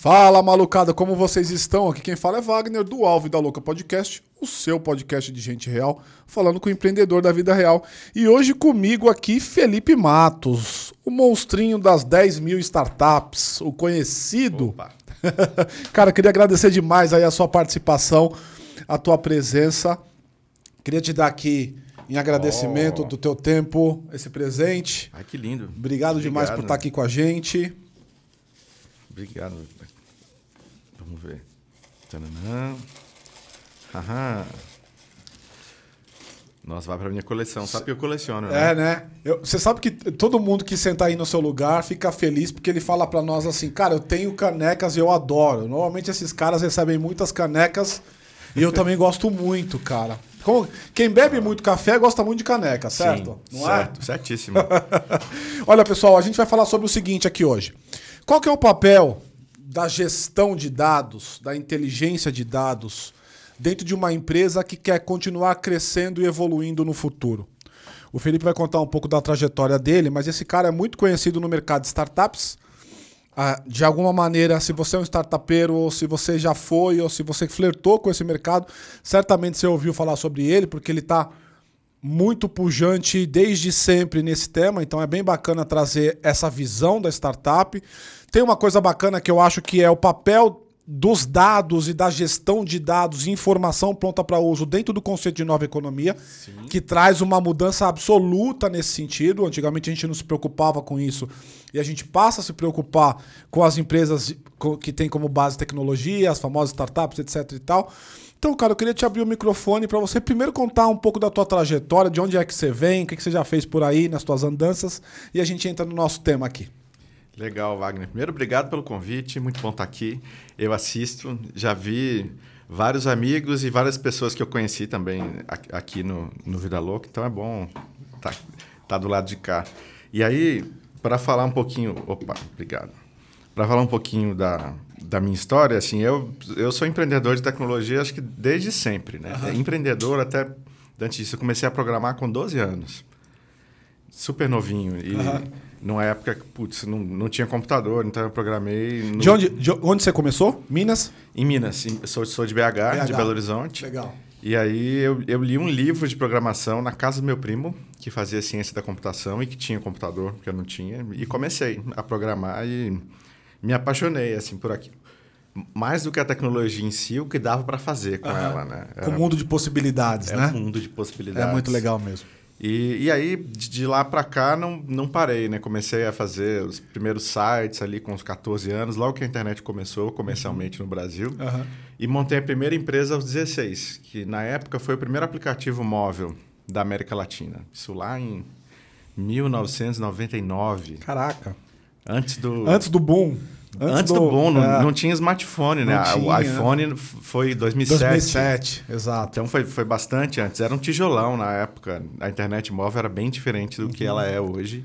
Fala malucada, como vocês estão? Aqui quem fala é Wagner do Alvo da Louca Podcast, o seu podcast de gente real, falando com o empreendedor da vida real. E hoje comigo aqui Felipe Matos, o monstrinho das 10 mil startups, o conhecido. Cara, queria agradecer demais aí a sua participação, a tua presença. Queria te dar aqui em agradecimento Oh. do teu tempo, esse presente. Ai, que lindo. Obrigado, demais por estar aqui com a gente. Obrigado. Vamos ver. Tananã. Nossa, vai pra minha coleção. Sabe que eu coleciono, né? É, né? Você sabe que todo mundo que sentar aí no seu lugar fica feliz porque ele fala pra nós assim, cara, eu tenho canecas e eu adoro. Normalmente esses caras recebem muitas canecas e eu também gosto muito, cara. Quem bebe muito café gosta muito de caneca, certo? Sim, Não certo, certíssimo. é? Olha, pessoal, a gente vai falar sobre o seguinte aqui hoje. Qual que é o papel da gestão de dados, da inteligência de dados, dentro de uma empresa que quer continuar crescendo e evoluindo no futuro? O Felipe vai contar um pouco da trajetória dele, mas esse cara é muito conhecido no mercado de startups. Ah, de alguma maneira, se você é um startupeiro, ou se você já foi, ou se você flertou com esse mercado, certamente você ouviu falar sobre ele, porque ele está muito pujante desde sempre nesse tema, então é bem bacana trazer essa visão da startup. Tem uma coisa bacana que eu acho que é o papel dos dados e da gestão de dados e informação pronta para uso dentro do conceito de nova economia, que traz uma mudança absoluta nesse sentido. Antigamente a gente não se preocupava com isso e a gente passa a se preocupar com as empresas que têm como base tecnologia, as famosas startups, etc e tal. Então, cara, eu queria te abrir o microfone para você primeiro contar um pouco da tua trajetória, de onde é que você vem, o que, você já fez por aí nas tuas andanças, e a gente entra no nosso tema aqui. Legal, Wagner. Primeiro, obrigado pelo convite. Muito bom estar aqui. Eu assisto, já vi vários amigos e várias pessoas que eu conheci também aqui- no, no Vida Louca, então é bom estar tá, do lado de cá. E aí, para falar um pouquinho. Opa, obrigado. Para falar um pouquinho da, da minha história, assim, eu, eu sou empreendedor de tecnologia, acho que desde sempre, né? Empreendedor até. Antes disso, eu comecei a programar com 12 anos. Super novinho. E Aham. numa época que, putz, não, não tinha computador, então eu programei. no- De onde, de onde você começou? Minas? Em Minas. Em- Sou, sou de BH, de BH. Belo Horizonte. Legal. E aí eu, eu li um livro de programação na casa do meu primo, que fazia ciência da computação e que tinha computador, que eu não tinha, e comecei a programar e me apaixonei assim por aquilo. Mais do que a tecnologia em si, o que dava para fazer com ela, né? Com um mundo de possibilidades, é né? um mundo de possibilidades. É muito legal mesmo. E, e aí, de, lá para cá, não, não parei, né? Comecei a fazer os primeiros sites ali com uns 14 anos, logo que a internet começou comercialmente no Brasil. Aham. E montei a primeira empresa aos 16, que na época foi o primeiro aplicativo móvel da América Latina. Isso lá em 1999, Caraca. Antes do... Antes do boom. Antes do, boom, não, é, não tinha smartphone, né? Tinha, o iPhone foi em 2007. 2007, exato. Então foi, foi bastante antes. Era um tijolão na época. A internet móvel era bem diferente do que ela é hoje.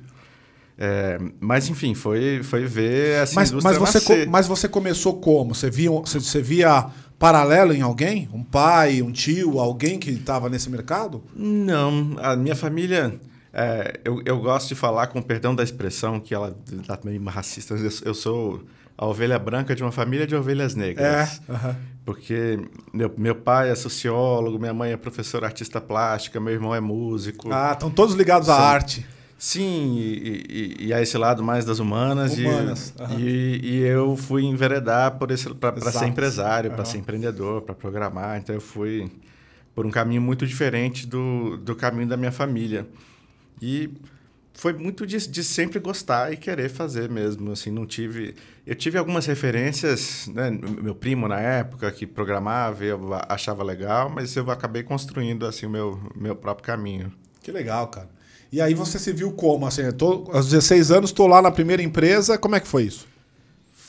É, mas enfim, foi, foi ver essa Mas, mas, você, nascer. mas você começou como? Você via, você, você via paralelo em alguém? Um pai, um tio, alguém que estava nesse mercado? Não, a minha família. É, eu, eu gosto de falar com perdão da expressão, que ela tá meio racista. Eu, eu sou a ovelha branca de uma família de ovelhas negras. É. Porque meu, meu pai é sociólogo, minha mãe é professora artista plástica, meu irmão é músico. Ah, estão todos ligados à São- arte. Sim, e, e- e a esse lado mais das humanas. e- Humanas, aham. E, e eu fui enveredar por esse para ser empresário, para ser empreendedor, para programar. Então eu fui por um caminho muito diferente do, do caminho da minha família. E foi muito de, de sempre gostar e querer fazer mesmo. Assim, não tive. Eu tive algumas referências, né? Meu primo na época que programava, eu achava legal, mas eu acabei construindo assim o meu, meu próprio caminho. Que legal, cara. E aí você se viu como? Assim, tô, aos 16 anos, estou lá na primeira empresa. Como é que foi isso?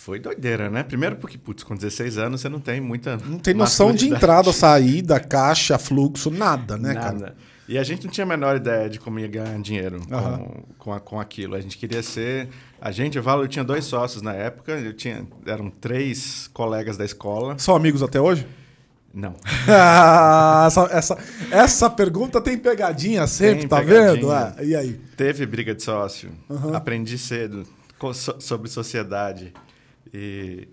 Foi doideira, né? Primeiro porque, putz, com 16 anos você não tem muita. Não tem noção de entrada, saída, caixa, fluxo, nada, né, Nada. cara? E a gente não tinha a menor ideia de como ia ganhar dinheiro Aham. com, com, a- com aquilo. A gente queria ser. A gente, eu falo, eu tinha dois sócios na época, eu tinha, eram três colegas da escola. São amigos até hoje? Não. Ah, essa, essa, essa pergunta tem pegadinha sempre, Tem tá pegadinha. vendo? Ah, e aí? Teve briga de sócio. Aprendi cedo so- sobre sociedade. E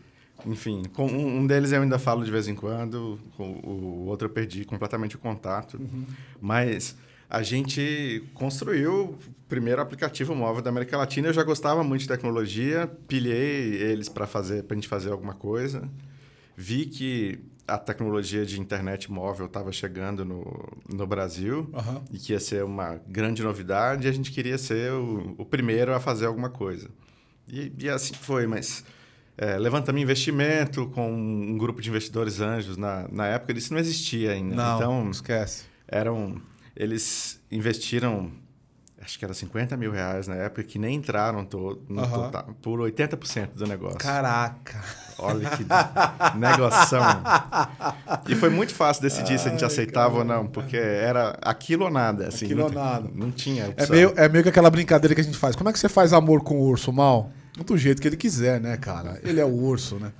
enfim, com um, deles eu ainda falo de vez em quando, com o outro eu perdi completamente o contato. Uhum. Mas a gente construiu o primeiro aplicativo móvel da América Latina. Eu já gostava muito de tecnologia, pilhei eles para fazer, a gente fazer alguma coisa. Vi que a tecnologia de internet móvel estava chegando no, no Brasil Aham. e que ia ser uma grande novidade. E a gente queria ser o, o primeiro a fazer alguma coisa. E, e assim foi, mas é, levantamos investimento com um grupo de investidores anjos na, na época, isso não existia ainda. Não, Então, esquece. eram eles investiram acho que era 50 mil reais na época que nem entraram todo, no Aham. total, por 80% do negócio. Caraca. Olha que negoção. E foi muito fácil decidir se a gente Ai, aceitava ou cara. não, porque era aquilo ou nada. Assim, Aquilo não, ou nada. Não tinha É opção. meio, é meio que aquela brincadeira que a gente faz. Como é que você faz amor com o urso, mal? Do jeito que ele quiser, né, cara? Ele é o urso, né?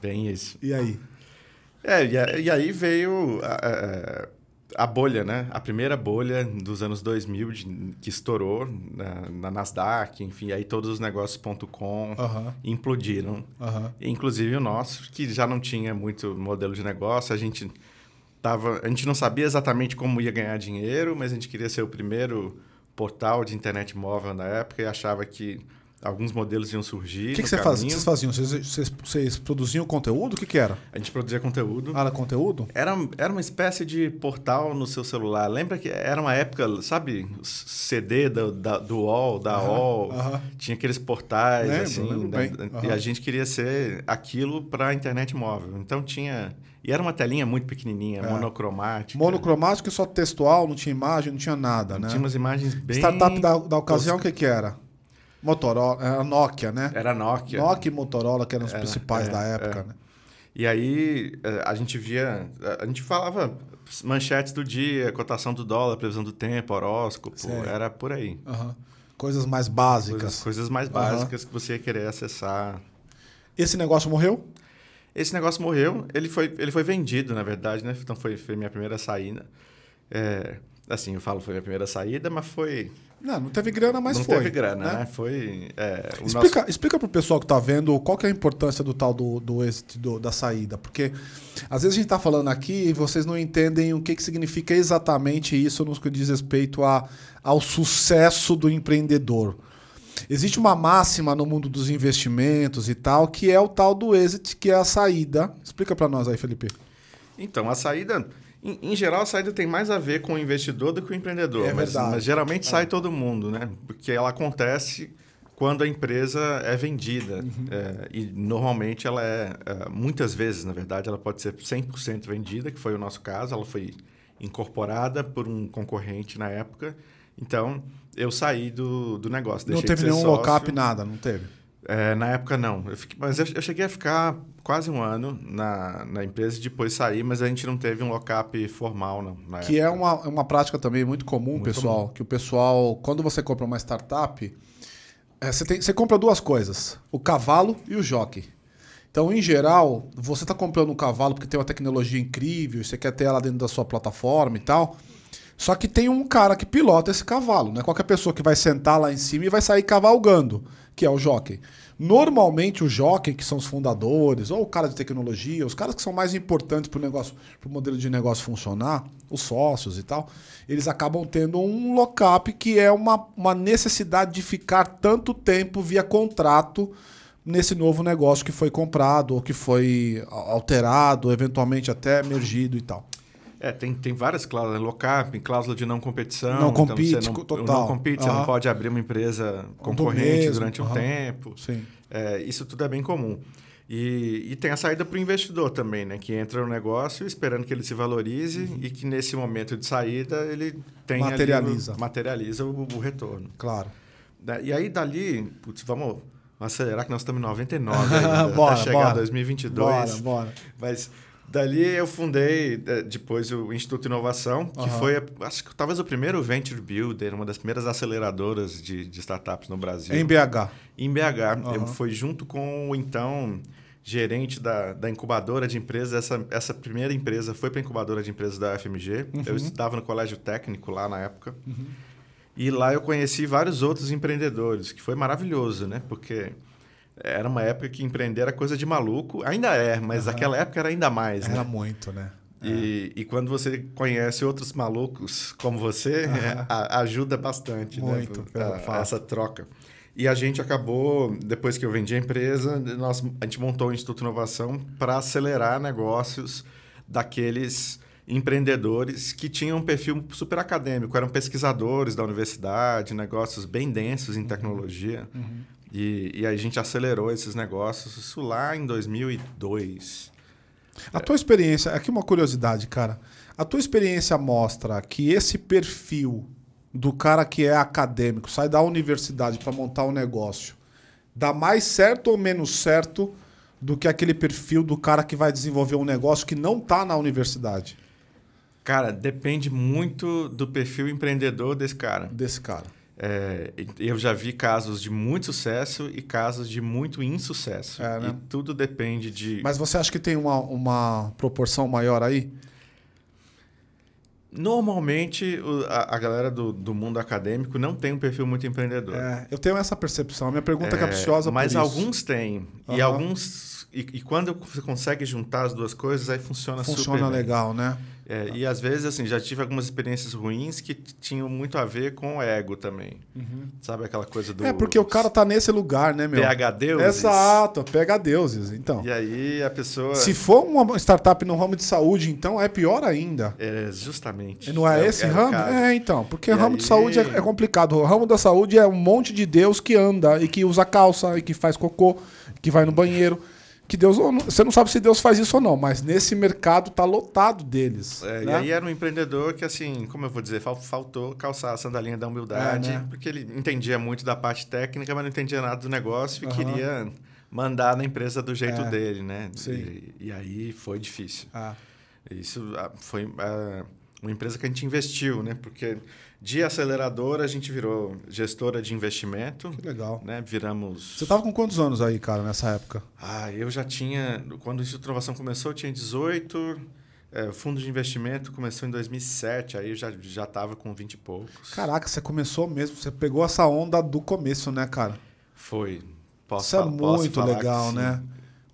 Bem isso. E aí? É, e, aí veio a, a- bolha, né? A primeira bolha dos anos 2000 de- que estourou na, na Nasdaq, enfim, aí todos os negócios.com Aham. implodiram. Inclusive o nosso, que já não tinha muito modelo de negócio, a gente tava, a gente não sabia exatamente como ia ganhar dinheiro, mas a gente queria ser o primeiro portal de internet móvel na época e achava que alguns modelos iam surgir. O que, que você fazia? Vocês faziam? Vocês, vocês, vocês produziam conteúdo? O que, que era? A gente produzia conteúdo. Ah, era conteúdo? Era, era uma espécie de portal no seu celular. Lembra que era uma época, sabe, CD do, da, do UOL, da Aham, UOL, aham. tinha aqueles portais, Lembro, assim, lembro da- Aham. e a gente queria ser aquilo para a internet móvel. Então tinha... E era uma telinha muito pequenininha, É. monocromática. Monocromático e só textual, não tinha imagem, não tinha nada, né? Tinha umas imagens bem... Startup da, da ocasião, o que, que era? Motorola, era Nokia, né? Era Nokia. Nokia e Motorola, que eram os Era, principais é, da época, é. né? E aí eh, a gente via... A gente falava manchetes do dia, cotação do dólar, previsão do tempo, horóscopo. Era por aí. Aham. Coisas mais básicas. Coisas, coisas mais básicas que você ia querer acessar. Esse negócio morreu? Esse negócio morreu, ele foi, ele foi vendido, na verdade, né? Então foi, foi minha primeira saída. É, assim, eu falo foi minha primeira saída, mas foi. Não, não teve grana, mas não foi. teve grana, né? né? Foi. é, Explica, explica pro pessoal que tá vendo qual que é a importância do tal do, do exit, do- da saída. Porque às vezes a gente tá falando aqui e vocês não entendem o que, que significa exatamente isso no que diz respeito a, ao sucesso do empreendedor. Existe uma máxima no mundo dos investimentos e tal, que é o tal do exit, que é a saída. Explica para nós aí, Felipe. Então, a saída. Em, em geral, a saída tem mais a ver com o investidor do que com o empreendedor. É mas, verdade. mas geralmente sai todo mundo, né? Porque ela acontece quando a empresa é vendida. Uhum. É, e normalmente ela é, é, muitas vezes, na verdade, ela pode ser 100% vendida, que foi o nosso caso. Ela foi incorporada por um concorrente na época. Então, eu saí do, do negócio. não teve nenhum lock-up, nada, não teve. É, na época, não. Eu fiquei- mas eu, eu cheguei a ficar quase um ano na, na empresa e depois saí, mas a gente não teve um lock-up formal, não. Que é época. uma, é uma prática também muito comum, Muito pessoal. Que o pessoal, quando você compra uma startup, é, você, tem, você compra duas coisas: o cavalo e o jockey. Então, em geral, você está comprando um cavalo porque tem uma tecnologia incrível, você quer ter ela dentro da sua plataforma e tal. Só que tem um cara que pilota esse cavalo, não é qualquer pessoa que vai sentar lá em cima e vai sair cavalgando, que é o jockey. Normalmente o jockey, que são os fundadores, ou o cara de tecnologia, os caras que são mais importantes para o negócio, para o modelo de negócio funcionar, os sócios e tal, eles acabam tendo um lock-up que é uma, uma necessidade de ficar tanto tempo via contrato nesse novo negócio que foi comprado ou que foi alterado, eventualmente até emergido e tal. É, tem, tem várias cláusulas, lock-up, cláusula de não competição. Não então compete, você não, total. Não compete, você Aham. não pode abrir uma empresa concorrente mesmo, durante um aham. tempo. Sim. É, isso tudo é bem comum. E, e tem a saída para o investidor também, né? Que entra no negócio esperando que ele se valorize Uhum. e que nesse momento de saída ele tem ali o- Materializa. materializa o, o retorno. Claro. E aí dali, putz, vamos acelerar que nós estamos em 99 ainda, Bora, até chegar bora. a 2022. Bora, bora. Mas dali eu fundei eh, depois o Instituto Inovação, que Aham. foi, acho que talvez o primeiro venture builder, uma das primeiras aceleradoras de, de startups no Brasil. Em BH. Em BH. Eu Aham. fui junto com o então gerente da, da incubadora de empresas. Essa, essa primeira empresa foi para a incubadora de empresas da FMG. Uhum. Eu estudava no colégio técnico lá na época. E lá eu conheci vários outros empreendedores, que foi maravilhoso, né? Porque era uma época que empreender era coisa de maluco. Ainda é, mas Aham. naquela época era ainda mais, Era né? muito, né? E, e quando você conhece outros malucos como você, Aham. a- ajuda bastante Muito, né, a- essa troca. E a gente acabou, depois que eu vendi a empresa, nós, a gente montou o Instituto Inovação para acelerar negócios daqueles empreendedores que tinham um perfil super acadêmico, eram pesquisadores da universidade, negócios bem densos em tecnologia. Uhum. E, e a gente acelerou esses negócios, isso lá em 2002. A tua experiência, aqui uma curiosidade, cara. A tua experiência mostra que esse perfil do cara que é acadêmico, sai da universidade para montar um negócio, dá mais certo ou menos certo do que aquele perfil do cara que vai desenvolver um negócio que não tá na universidade, Cara, depende muito do perfil empreendedor desse cara. desse cara. É, eu já vi casos de muito sucesso e casos de muito insucesso. É, né? E tudo depende de. Mas você acha que tem uma, uma proporção maior aí? Normalmente, a, a galera do, do mundo acadêmico não tem um perfil muito empreendedor. É, eu tenho essa percepção. Minha pergunta é É, capciosa mas alguns têm. E Aham. alguns. E, e quando você consegue juntar as duas coisas, aí funciona, funciona super bem. legal, né? É, e às vezes, assim, já tive algumas experiências ruins que tinham muito a ver com o ego também. Sabe aquela coisa do. É porque o cara tá nesse lugar, né, meu? PH deuses. Exato, pega deuses. Então, E aí a pessoa. se for uma startup no ramo de saúde, então é pior ainda. É, justamente. Não é, o- esse ramo? É, então. Porque E o ramo de aí- saúde é, é complicado. O ramo da saúde é um monte de Deus que anda e que usa calça e que faz cocô, que vai no banheiro. Que Deus. Você não sabe se Deus faz isso ou não, mas nesse mercado tá lotado deles. É, E né? aí era um empreendedor que, assim, como eu vou dizer, fal- faltou calçar a sandalinha da humildade, É, né? porque ele entendia muito da parte técnica, mas não entendia nada do negócio e Aham. queria mandar na empresa do jeito É, dele, né? E, e aí foi difícil. Ah, Isso foi ah, uma empresa que a gente investiu, né? Porque de aceleradora a gente virou gestora de investimento, que legal. né? Viramos... Você tava com quantos anos aí, cara, nessa época? Ah, eu já tinha. Quando o Instituto Inovação começou, eu tinha 18. É, o fundo de investimento começou em 2007, aí eu já já estava com 20 e poucos. Caraca, você começou mesmo. Você pegou essa onda do começo, né, cara? Foi. Posso Isso é muito falar que legal, né?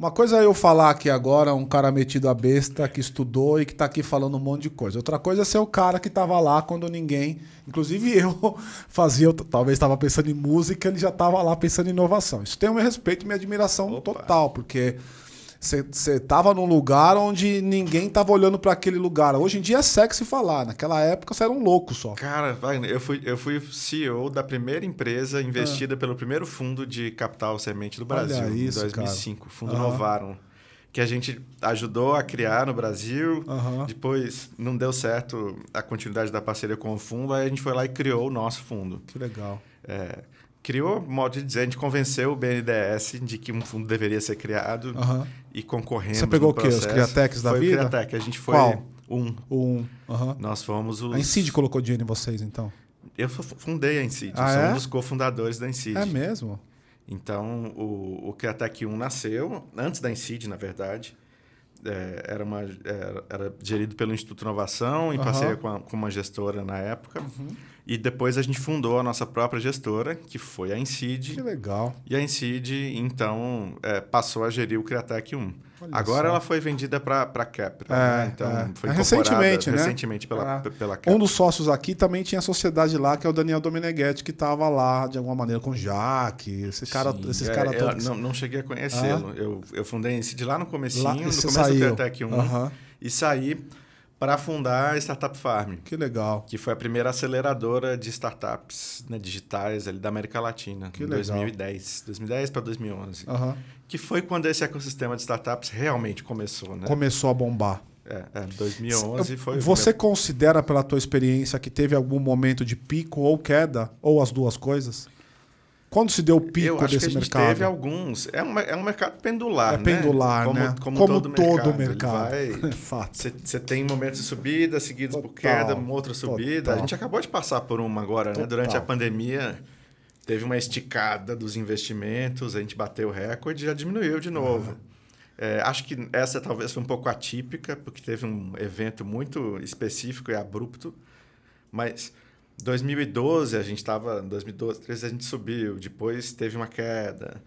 Uma coisa é eu falar aqui agora, um cara metido a besta, que estudou e que tá aqui falando um monte de coisa. Outra coisa é ser o cara que tava lá quando ninguém, inclusive eu, fazia, talvez estava pensando em música, ele já estava lá pensando em inovação. Isso tem o meu respeito e minha admiração Opa. total, porque você tava num lugar onde ninguém tava olhando para aquele lugar. Hoje em dia é sexy falar, naquela época você era um louco só. Cara, Wagner, eu fui, eu fui CEO da primeira empresa investida pelo primeiro fundo de capital semente do Brasil, isso, em 2005, Fundo Aham. Novarum, que a gente ajudou a criar no Brasil. Aham. Depois não deu certo a continuidade da parceria com o fundo, aí a gente foi lá e criou o nosso fundo. Que legal. É, criou, modo de dizer, a gente convenceu o BNDES de que um fundo deveria ser criado e concorremos Você pegou o quê? Os. Criatecs da foi vida? o Criatec, a gente foi Qual? um. Um. Nós fomos os... A Incid colocou dinheiro em vocês, então? Eu fu- fundei a Incid, Ah, eu sou é? um dos cofundadores da Incid. É mesmo? Então, o, o Criatec 1 nasceu, antes da Incid, na verdade. É, era, uma, era, era gerido pelo Instituto Inovação, em Aham. parceria com, a- com uma gestora na época. Uhum. E depois a gente fundou a nossa própria gestora, que foi a Incid. Que legal. E a Incid, então, é, passou a gerir o Criatec 1. Olha Agora só. ela foi vendida para a Capra. É, né? Então, é. foi É recentemente, né? recentemente pela, É. pela Capra. Um dos sócios aqui também tinha sociedade lá, que é o Daniel Domeneghetti, que estava lá de alguma maneira com o Jaque, esse cara, Sim, esses é, caras eu todos. não, não cheguei a conhecê-lo. Eu, eu fundei a Incid lá no comecinho, Lá- no e começo você do saiu. Criatec 1. Aham. E saí para fundar a Startup Farm, Que legal. que foi a primeira aceleradora de startups né, digitais ali da América Latina, Que em legal. 2010. 2010 para 2011. Aham. Que foi quando esse ecossistema de startups realmente começou, né? Começou a bombar. É, é, 2011 foi Você considera, pela tua experiência, que teve algum momento de pico ou queda, ou as duas coisas? Quando se deu o pico desse mercado? teve alguns. É um, é um mercado pendular, É né? pendular, como, né? Como, Como todo, todo mercado. Você tem momentos de subida, seguidos por Total, queda, uma outra subida. total. A gente acabou de passar por uma agora, né? Total. Durante a pandemia, teve uma esticada dos investimentos, a gente bateu o recorde e já diminuiu de novo. É, acho que essa talvez foi um pouco atípica, porque teve um evento muito específico e abrupto, mas 2012 a gente estava, 2012, 2013 a gente subiu, depois teve uma queda.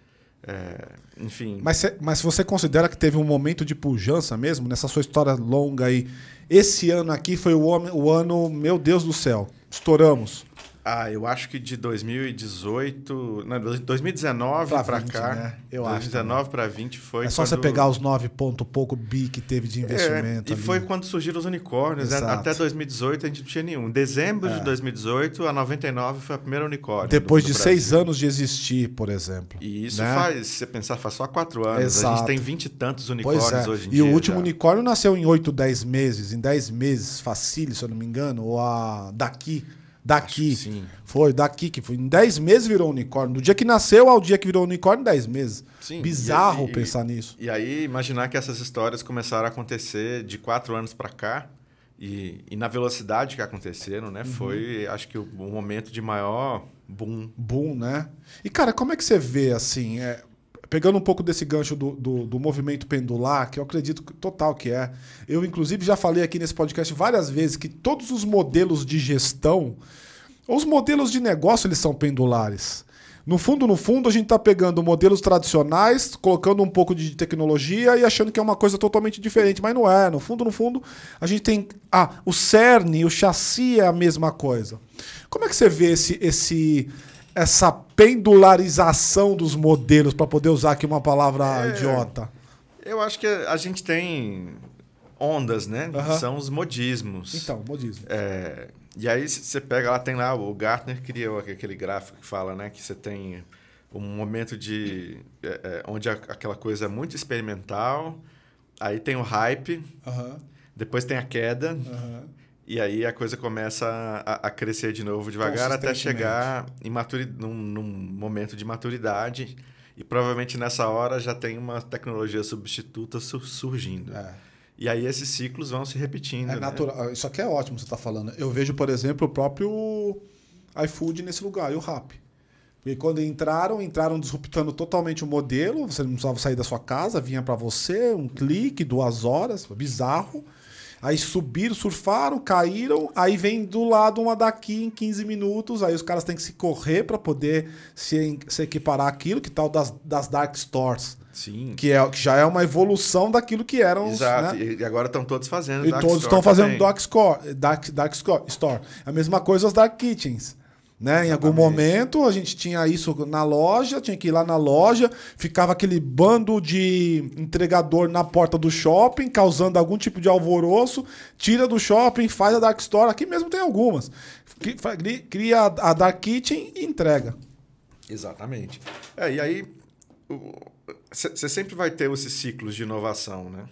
É, enfim. Mas, cê- mas você considera que teve um momento de pujança mesmo nessa sua história longa aí? Esse ano aqui foi o, o ano, meu Deus do céu, estouramos. Ah, eu acho que de 2018. Não, 2019 Pra pra, 20, cá. né? Eu acho 2019 para 20 foi. é só você quando- pegar os 9 ponto pouco bi que teve de investimento. É, e ali. foi quando surgiram os unicórnios. né? Até 2018 a gente não tinha nenhum. Em dezembro É. de 2018, a 99 foi a primeira unicórnio. Depois do- de do seis Brasil. anos de existir, por exemplo. E isso né? faz, se você pensar, faz só quatro anos. A Exato. gente tem 20 e tantos unicórnios é. hoje em E dia. o último já. unicórnio nasceu em 8, 10 meses. Em 10 meses, facile, se eu não me engano. Ou a daqui. Daqui. Foi, daqui que foi. Em 10 meses virou unicórnio. Do dia que nasceu ao dia que virou unicórnio, 10 meses. Sim, Bizarro e- e- pensar nisso. E aí, imaginar que essas histórias começaram a acontecer de quatro anos para cá e, e na velocidade que aconteceram, Uhum. né? Foi, acho que, o, o momento de maior boom. Boom, né? E, cara, como é que você vê, assim, é, pegando um pouco desse gancho do, do, do movimento pendular, que eu acredito total que é. Eu, inclusive, já falei aqui nesse podcast várias vezes que todos os modelos de gestão, os modelos de negócio, eles são pendulares. No fundo, no fundo, a gente está pegando modelos tradicionais, colocando um pouco de tecnologia e achando que é uma coisa totalmente diferente, mas não é. No fundo, no fundo, a gente tem. Ah, o cerne, o chassi é a mesma coisa. Como é que você vê esse, esse, essa pendularização dos modelos, para poder usar aqui uma palavra É. idiota? Eu acho que a gente tem ondas, né? Aham. São os modismos. Então, modismo. É, e aí você pega lá, tem lá, o Gartner criou aquele gráfico que fala, né? Que você tem um momento de... é, é, onde aquela coisa é muito experimental, aí tem o hype, depois tem a queda. E aí a coisa começa a, a crescer de novo devagar até chegar em maturi num, num momento de maturidade. E provavelmente nessa hora já tem uma tecnologia substituta su- surgindo. É. E aí esses ciclos vão se repetindo. É né? natural. Isso aqui é ótimo que você está falando. Eu vejo, por exemplo, o próprio iFood nesse lugar, e o Rap. E quando entraram, entraram disruptando totalmente o modelo. Você não precisava sair da sua casa, vinha para você, um clique, duas horas, bizarro. Aí subiram, surfaram, caíram. Aí vem do lado uma daqui em 15 minutos. Aí os caras têm que se correr para poder se, se equiparar aquilo, que tal das, das dark stores. Sim. Que, é, que já é uma evolução daquilo que eram. os, Exato. né? E agora estão todos fazendo E Dark todos estão fazendo dark, score, dark, dark score, Store. A mesma coisa os Dark Kitchens. Né? Em algum momento a gente tinha isso na loja, tinha que ir lá na loja, ficava aquele bando de entregador na porta do shopping, causando algum tipo de alvoroço, tira do shopping, faz a Dark Store. Aqui mesmo tem algumas. Cria a Dark Kitchen e entrega. Exatamente. É, e aí, você sempre vai ter esses ciclos de inovação, né?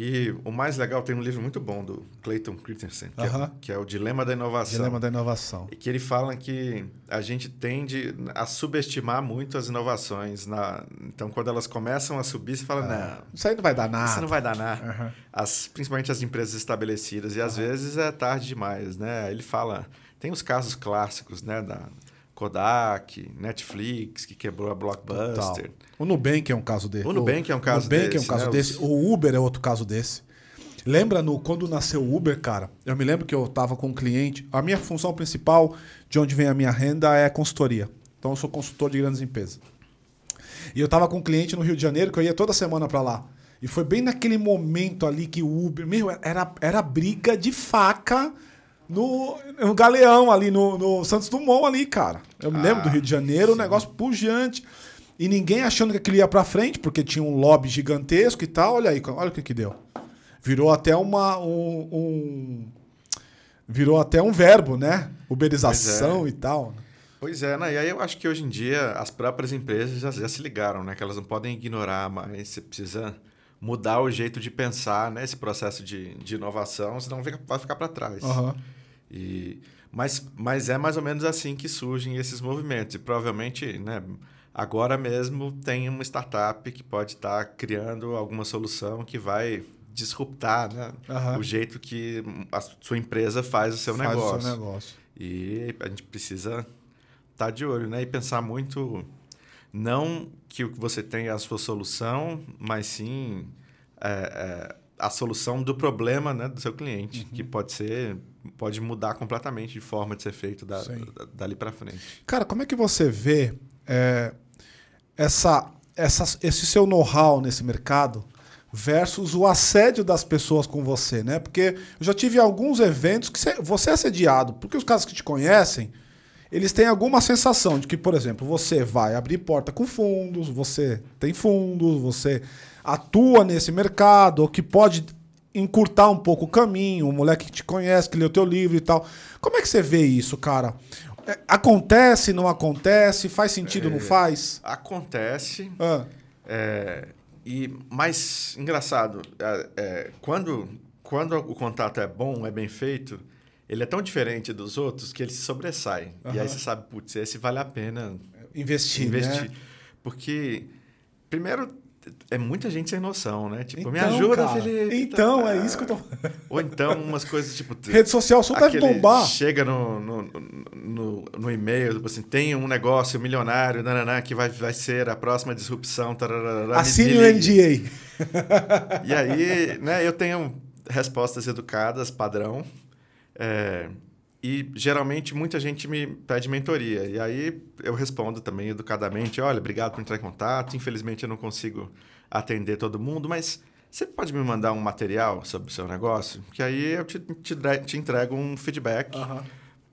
E o mais legal, tem um livro muito bom do Clayton Christensen, que, é, que é o Dilema da Inovação. Dilema da inovação. E que ele fala que a gente tende a subestimar muito as inovações. Na... Então, quando elas começam a subir, você fala, não, Isso aí não vai dar nada. isso não vai dar nada. As, principalmente as empresas estabelecidas. E às vezes é tarde demais, né? Ele fala... Tem os casos clássicos, né? Da Kodak, Netflix, que quebrou a Total. Blockbuster. O Nubank é um caso desse. O Nubank é um caso Nubank é um desse, caso né? desse. O Uber é outro caso desse. Lembra no, quando nasceu o Uber, cara? Eu me lembro que eu tava com um cliente. A minha função principal, de onde vem a minha renda, é consultoria. Então eu sou consultor de grandes empresas. E eu tava com um cliente no Rio de Janeiro que eu ia toda semana pra lá. E foi bem naquele momento ali que o Uber. Meu, era, era briga de faca no, no Galeão ali, no, no Santos Dumont ali, cara. Eu me lembro do Ah, Rio de Janeiro, um sim. negócio pujante. E ninguém achando que aquilo ia pra frente, porque tinha um lobby gigantesco e tal. Olha aí, olha o que que deu. Virou até uma. Um, um- virou até um verbo, né? Uberização Pois e tal. Pois é, né? E aí eu acho que hoje em dia as próprias empresas já, já se ligaram, né? Que elas não podem ignorar mais. Você precisa mudar o jeito de pensar nesse processo de, de inovação, senão vai ficar para trás. Aham. E, mas, mas é mais ou menos assim que surgem esses movimentos. E provavelmente, né, agora mesmo tem uma startup que pode estar criando alguma solução que vai disruptar né, Aham. o jeito que a sua empresa faz o seu Faz negócio. o seu negócio. E a gente precisa estar de olho, né? E pensar muito, não que o que você tem é a sua solução, mas sim é, é, a solução do problema né, do seu cliente, Uhum. que pode ser, pode mudar completamente de forma de ser feito da, da- dali para frente. Cara, como é que você vê é, essa, essa, esse seu know-how nesse mercado versus o assédio das pessoas com você, né? Porque eu já tive alguns eventos que você é assediado, porque os caras que te conhecem, eles têm alguma sensação de que, por exemplo, você vai abrir porta com fundos, você tem fundos, você atua nesse mercado, ou que pode encurtar um pouco o caminho, o moleque que te conhece, que lê o teu livro e tal. Como é que você vê isso, cara? É, acontece, não acontece? Faz sentido, é, não faz? Acontece. Ah. É, e mais engraçado, é, é, quando, quando o contato é bom, é bem feito, ele é tão diferente dos outros que ele se sobressai. Uhum. E aí você sabe, putz, esse vale a pena investir. investir. Né? Porque, primeiro, é muita gente sem noção, né? Tipo, então, me ajuda, cara, Felipe. Então, tá, é isso que eu tô. Ou então, umas coisas tipo. Rede social só deve bombar. Chega no, no, no, no, e-mail, tipo assim, tem um negócio milionário, nananá, que vai, vai ser a próxima disrupção. Tararara, Assine o NDA. E aí, né, eu tenho respostas educadas, padrão. É, e geralmente muita gente me pede mentoria. E aí eu respondo também educadamente: olha, obrigado por entrar em contato. Infelizmente eu não consigo atender todo mundo, mas você pode me mandar um material sobre o seu negócio? Que aí eu te, te, te entrego um feedback. Uhum.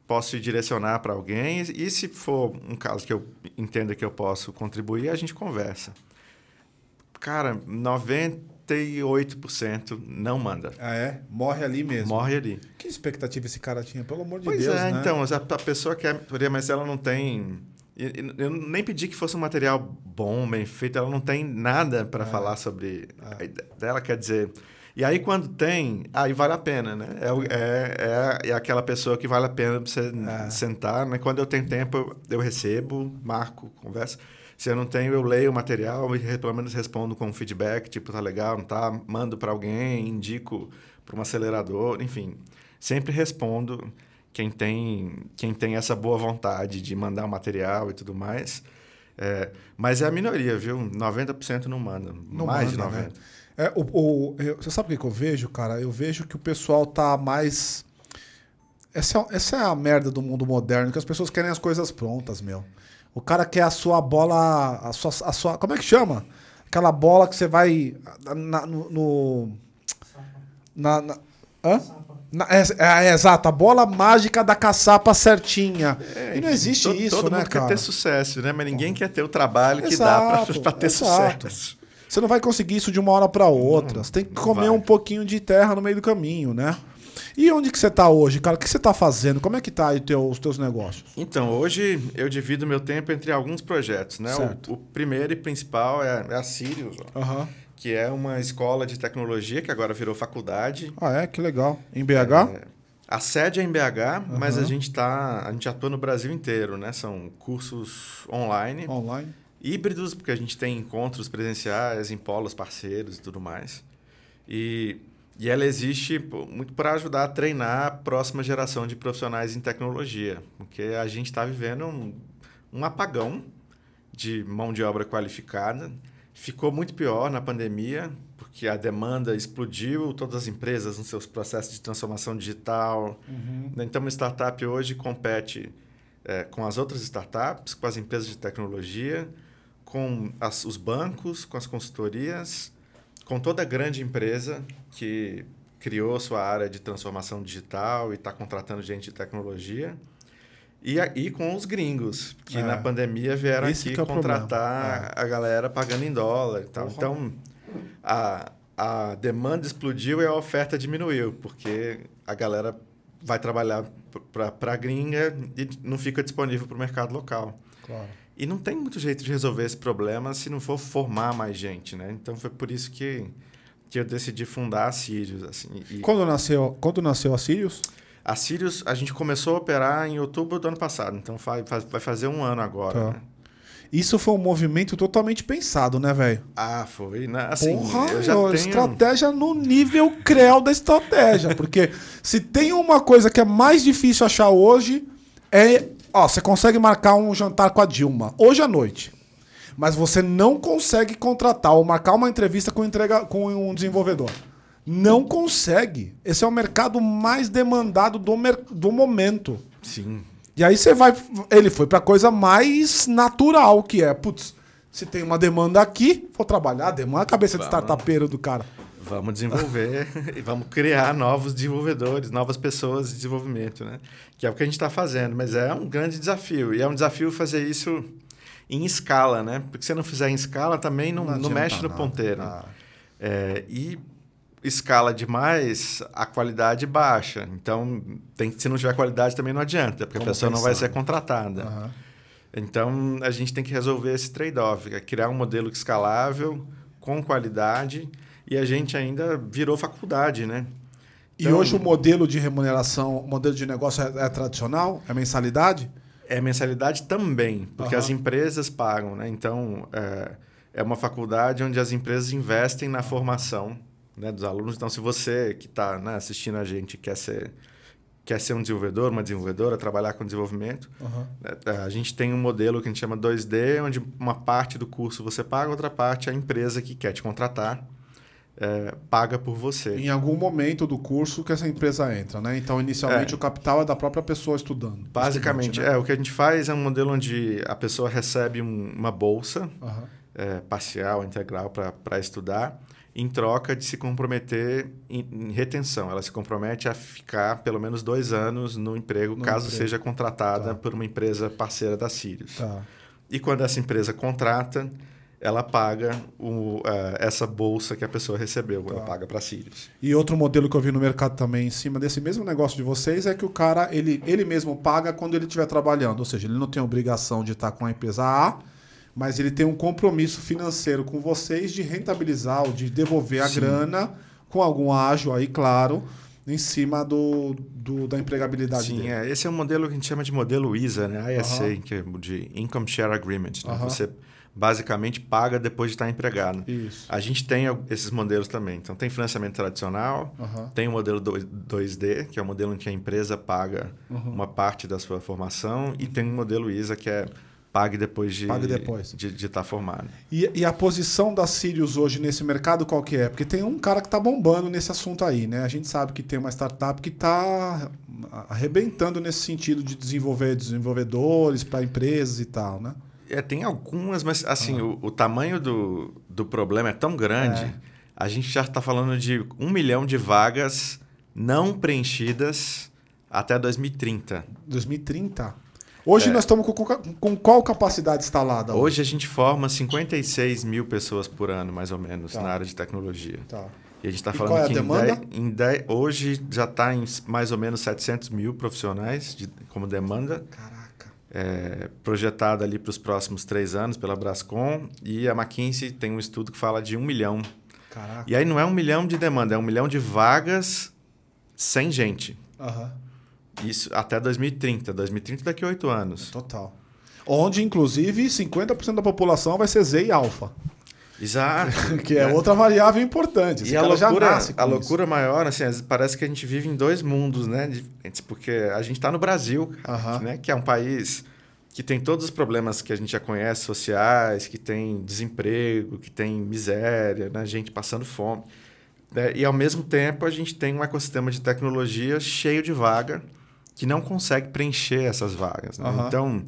Posso direcionar para alguém. E se for um caso que eu entenda que eu posso contribuir, a gente conversa. Cara, 90 98% não manda. Ah, é? Morre ali mesmo. Morre ali. Que expectativa esse cara tinha, pelo amor de pois Deus. Pois é, né? então, a, pessoa quer, mas ela não tem. Eu nem pedi que fosse um material bom, bem feito, ela não tem nada para é. falar sobre a ideia dela, quer dizer. E aí, quando tem, aí vale a pena, né? É, é, é, é aquela pessoa que vale a pena você é. sentar, né? Quando eu tenho tempo, eu, eu recebo, marco, conversa. Se eu não tenho, eu leio o material e pelo menos respondo com feedback, tipo, tá legal, não tá? Mando para alguém, indico para um acelerador, enfim. Sempre respondo quem tem, quem tem essa boa vontade de mandar o material e tudo mais. É, mas é a minoria, viu? 90% não manda. Não mais manda, de 90%. Né? É, o, o, eu, você sabe o que eu vejo, cara? Eu vejo que o pessoal tá mais. Essa é, essa é a merda do mundo moderno, que as pessoas querem as coisas prontas, meu. O cara quer a sua bola. A sua, a sua, como é que chama? Aquela bola que você vai. Na, no. no na, na, hã? Na, é, é, é, exato, a bola mágica da caçapa certinha. É, e não existe todo, isso, todo né, mundo cara? quer ter sucesso, né? Mas ninguém quer ter o trabalho que exato, dá para ter exato. sucesso. Você não vai conseguir isso de uma hora para outra. Não, você tem que comer vai. um pouquinho de terra no meio do caminho, né? E onde que você está hoje, cara? O que você está fazendo? Como é que tá aí teu, os teus negócios? Então, hoje eu divido meu tempo entre alguns projetos, né? O, o, primeiro e principal é, é a Sirius, uhum. que é uma escola de tecnologia que agora virou faculdade. Ah, é? Que legal. Em BH? É, a sede é em BH, uhum. mas a gente tá, a gente atua no Brasil inteiro, né? São cursos online. Online. Híbridos, porque a gente tem encontros presenciais em polos parceiros e tudo mais. E e ela existe muito para ajudar a treinar a próxima geração de profissionais em tecnologia, porque a gente está vivendo um, um, apagão de mão de obra qualificada. Ficou muito pior na pandemia, porque a demanda explodiu, todas as empresas nos seus processos de transformação digital. Uhum. Então, uma startup hoje compete é, com as outras startups, com as empresas de tecnologia, com as, os bancos, com as consultorias com toda grande empresa que criou sua área de transformação digital e está contratando gente de tecnologia. E, e com os gringos, que é. na pandemia vieram Esse aqui é contratar é. a galera pagando em dólar e tal. Então, a, a demanda explodiu e a oferta diminuiu, porque a galera vai trabalhar para a gringa e não fica disponível para o mercado local. Claro. E não tem muito jeito de resolver esse problema se não for formar mais gente, né? Então foi por isso que, que eu decidi fundar a Sirius. Assim, e... quando, nasceu, quando nasceu a Sirius? A Sirius, a gente começou a operar em outubro do ano passado, então vai, vai fazer um ano agora. Tá. Né? Isso foi um movimento totalmente pensado, né, velho? Ah, foi. Né? Assim, Porra, eu já tenho... estratégia no nível creu da estratégia. porque se tem uma coisa que é mais difícil achar hoje, é Ó, você consegue marcar um jantar com a Dilma hoje à noite. Mas você não consegue contratar ou marcar uma entrevista com, entrega, com um desenvolvedor. Não consegue. Esse é o mercado mais demandado do, mer do momento. Sim. E aí você vai. Ele foi pra coisa mais natural, que é, putz, Se tem uma demanda aqui, vou trabalhar, demanda a cabeça de startupeiro do cara. Vamos desenvolver e vamos criar novos desenvolvedores, novas pessoas de desenvolvimento, né? Que é o que a gente está fazendo, mas é um grande desafio. E é um desafio fazer isso em escala, né? Porque se não fizer em escala, também não, não, adianta mexe no nada. ponteiro. Ah, É, e escala demais, a qualidade baixa. Então, tem, se não tiver qualidade, também não adianta, porque Como a pessoa não vai ser contratada. aham. Então, a gente tem que resolver esse trade-off, é criar um modelo escalável, com qualidade, e a gente ainda virou faculdade, né? E Então- hoje o modelo de remuneração, o modelo de negócio é, é tradicional? É mensalidade? É mensalidade também, porque Aham. as empresas pagam, né? Então, é, é uma faculdade onde as empresas investem na formação né, dos alunos. Então, se você que está né, assistindo a gente quer ser, quer ser um desenvolvedor, uma desenvolvedora, trabalhar com desenvolvimento, né, a gente tem um modelo que a gente chama 2D, onde uma parte do curso você paga, outra parte a empresa que quer te contratar é, paga por você. Em algum momento do curso que essa empresa entra, né? Então, inicialmente, É. o capital é da própria pessoa estudando. Basicamente, né? é, o que a gente faz é um modelo onde a pessoa recebe um- uma bolsa Aham. é, parcial, integral para estudar, em troca de se comprometer em, em retenção. Ela se compromete a ficar pelo menos dois anos no emprego, No caso emprego. seja contratada Tá. por uma empresa parceira da Sirius. Tá. E quando essa empresa contrata, ela paga o, eh, essa bolsa que a pessoa recebeu, ela Tá. paga para a Sirius. E outro modelo que eu vi no mercado também em cima desse mesmo negócio de vocês é que o cara, ele, ele mesmo paga quando ele estiver trabalhando. Ou seja, ele não tem obrigação de estar com a empresa A, mas ele tem um compromisso financeiro com vocês de rentabilizar ou de devolver a Sim. grana com algum ágio aí, claro, em cima do, do- da empregabilidade Sim, dele. é, esse é um modelo que a gente chama de modelo ISA, né? ISA, que é de Income Share Agreement. né? Você basicamente paga depois de estar empregado. Isso. A gente tem esses modelos também. Então, tem financiamento tradicional, Aham. tem o modelo dois- 2D, que é o modelo em que a empresa paga Uhum. uma parte da sua formação, e tem o modelo ISA, que é pague depois de Pague depois. de estar formado. E, e a posição da Sirius hoje nesse mercado qual que é? Porque tem um cara que está bombando nesse assunto aí, né? A gente sabe que tem uma startup que está arrebentando nesse sentido de desenvolver desenvolvedores para empresas e tal, né? É, tem algumas, mas assim, o, o tamanho do, do problema é tão grande, É. a gente já está falando de um milhão de vagas não preenchidas até 2030. 2030. Hoje nós estamos com, com- qual capacidade instalada? É. Hoje a gente forma 56 mil pessoas por ano, mais ou menos, Tá. na área de tecnologia. Tá. E a gente está falando qual é a que em dez- em dez- hoje já está em mais ou menos 700 mil profissionais de- como demanda, Caraca. É, projetada ali para os próximos três anos pela Brascom. E a McKinsey tem um estudo que fala de um milhão. Caraca. E aí não é um milhão de demanda, é um milhão de vagas sem gente. Aham. Isso até 2030. 2030 daqui a oito anos. Total. Onde, inclusive, 50% da população vai ser Z e alfa. Exato. Que é outra variável importante. Esse E a loucura, a isso. loucura maior, assim, parece que a gente vive em dois mundos, né? Porque a gente está no Brasil, Aham. né? Que é um país que tem todos os problemas que a gente já conhece, sociais, que tem desemprego, que tem miséria, né? Gente passando fome. né? E, ao mesmo tempo, a gente tem um ecossistema de tecnologia cheio de vaga que não consegue preencher essas vagas. né? Aham. Então,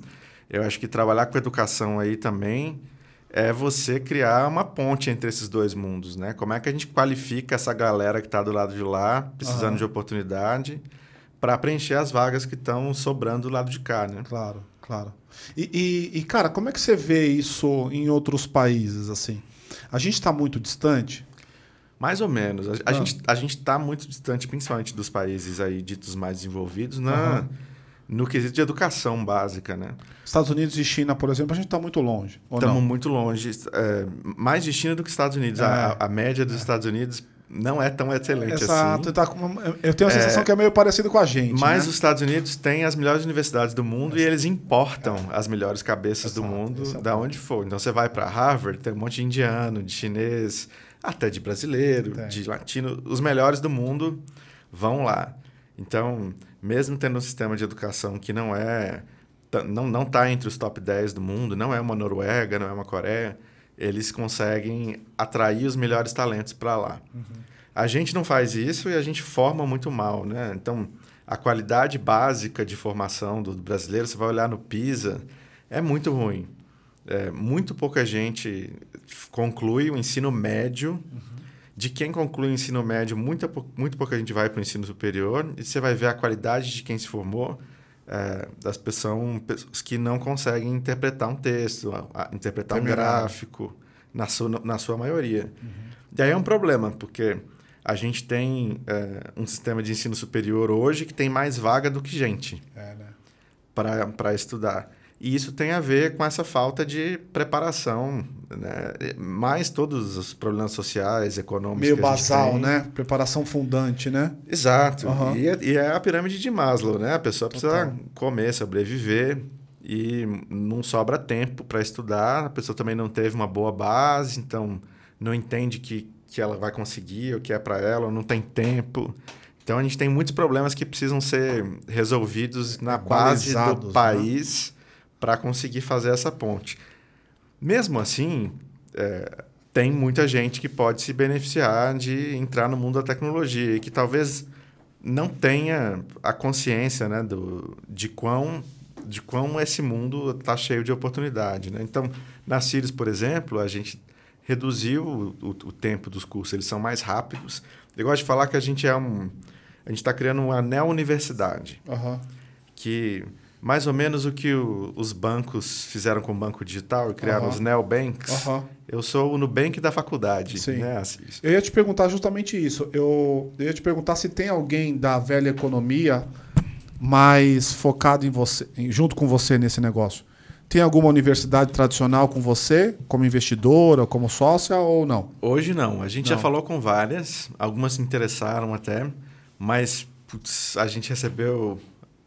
eu acho que trabalhar com educação aí também é você criar uma ponte entre esses dois mundos, né? Como é que a gente qualifica essa galera que está do lado de lá, precisando Aham. de oportunidade, para preencher as vagas que estão sobrando do lado de cá, né? Claro, claro. E, e- e, cara, como é que você vê isso em outros países, assim? A gente está muito distante? Mais ou menos. A, a Ah. gente a gente está muito distante, principalmente dos países aí ditos mais desenvolvidos, na, Aham. No quesito de educação básica, né? Estados Unidos e China, por exemplo, a gente está muito longe. Estamos muito longe, é, mais de China do que Estados Unidos. É. A, a média dos Estados Unidos não é tão excelente Exato. assim. tá com- eu tenho a sensação que é meio parecido com a gente. Mas né? os Estados Unidos têm as melhores universidades do mundo e eles importam as melhores cabeças do Exato, mundo esse é da onde for. Então você vai para Harvard, tem um monte de indiano, de chinês, até de brasileiro, de latino. Os melhores do mundo vão lá. Então, mesmo tendo um sistema de educação que não é não não está entre os top 10 do mundo, não é uma Noruega, não é uma Coreia, eles conseguem atrair os melhores talentos para lá. A gente não faz isso e a gente forma muito mal, né? Então, a qualidade básica de formação do brasileiro, você vai olhar no PISA, é muito ruim. é, muito pouca gente conclui o ensino médio. Uhum. De quem conclui o ensino médio, muita, muito pouca gente vai para o ensino superior. E você vai ver a qualidade de quem se formou. É, das pessoas, pessoas que não conseguem interpretar um texto, a, a, interpretar um gráfico, na sua, na sua maioria. Uhum. E aí é um problema, porque a gente tem é, um sistema de ensino superior hoje que tem mais vaga do que gente é, né? para estudar. E isso tem a ver com essa falta de preparação, né? mais todos os problemas sociais, econômicos. Meio basal, né? Preparação fundante, né? Exato. Uhum. E, é, e, é, a pirâmide de Maslow, né? A pessoa precisa Total. comer, sobreviver e não sobra tempo para estudar. A pessoa também não teve uma boa base, então não entende que, que ela vai conseguir, o que é para ela, não tem tempo. Então a gente tem muitos problemas que precisam ser resolvidos na base do né? país. Né? Para conseguir fazer essa ponte. Mesmo assim, é, tem muita gente que pode se beneficiar de entrar no mundo da tecnologia e que talvez não tenha a consciência né, do, de, quão, de quão esse mundo está cheio de oportunidade. Né? Então, na Sirius, por exemplo, a gente reduziu o, o, o, tempo dos cursos, eles são mais rápidos. Eu gosto de falar que a gente é um. A gente está criando uma neo-universidade. Uhum. Que mais ou menos o que o, os bancos fizeram com o banco digital e criaram uhum. os neobanks. Uhum. Eu sou o Nubank da faculdade. Sim. Né, Eu ia te perguntar justamente isso. Eu, eu ia te perguntar se tem alguém da velha economia mais focado em você, junto com você nesse negócio. Tem alguma universidade tradicional com você, como investidora, como sócia ou não? Hoje não. A gente não. já falou com várias, algumas se interessaram até, mas putz, a gente recebeu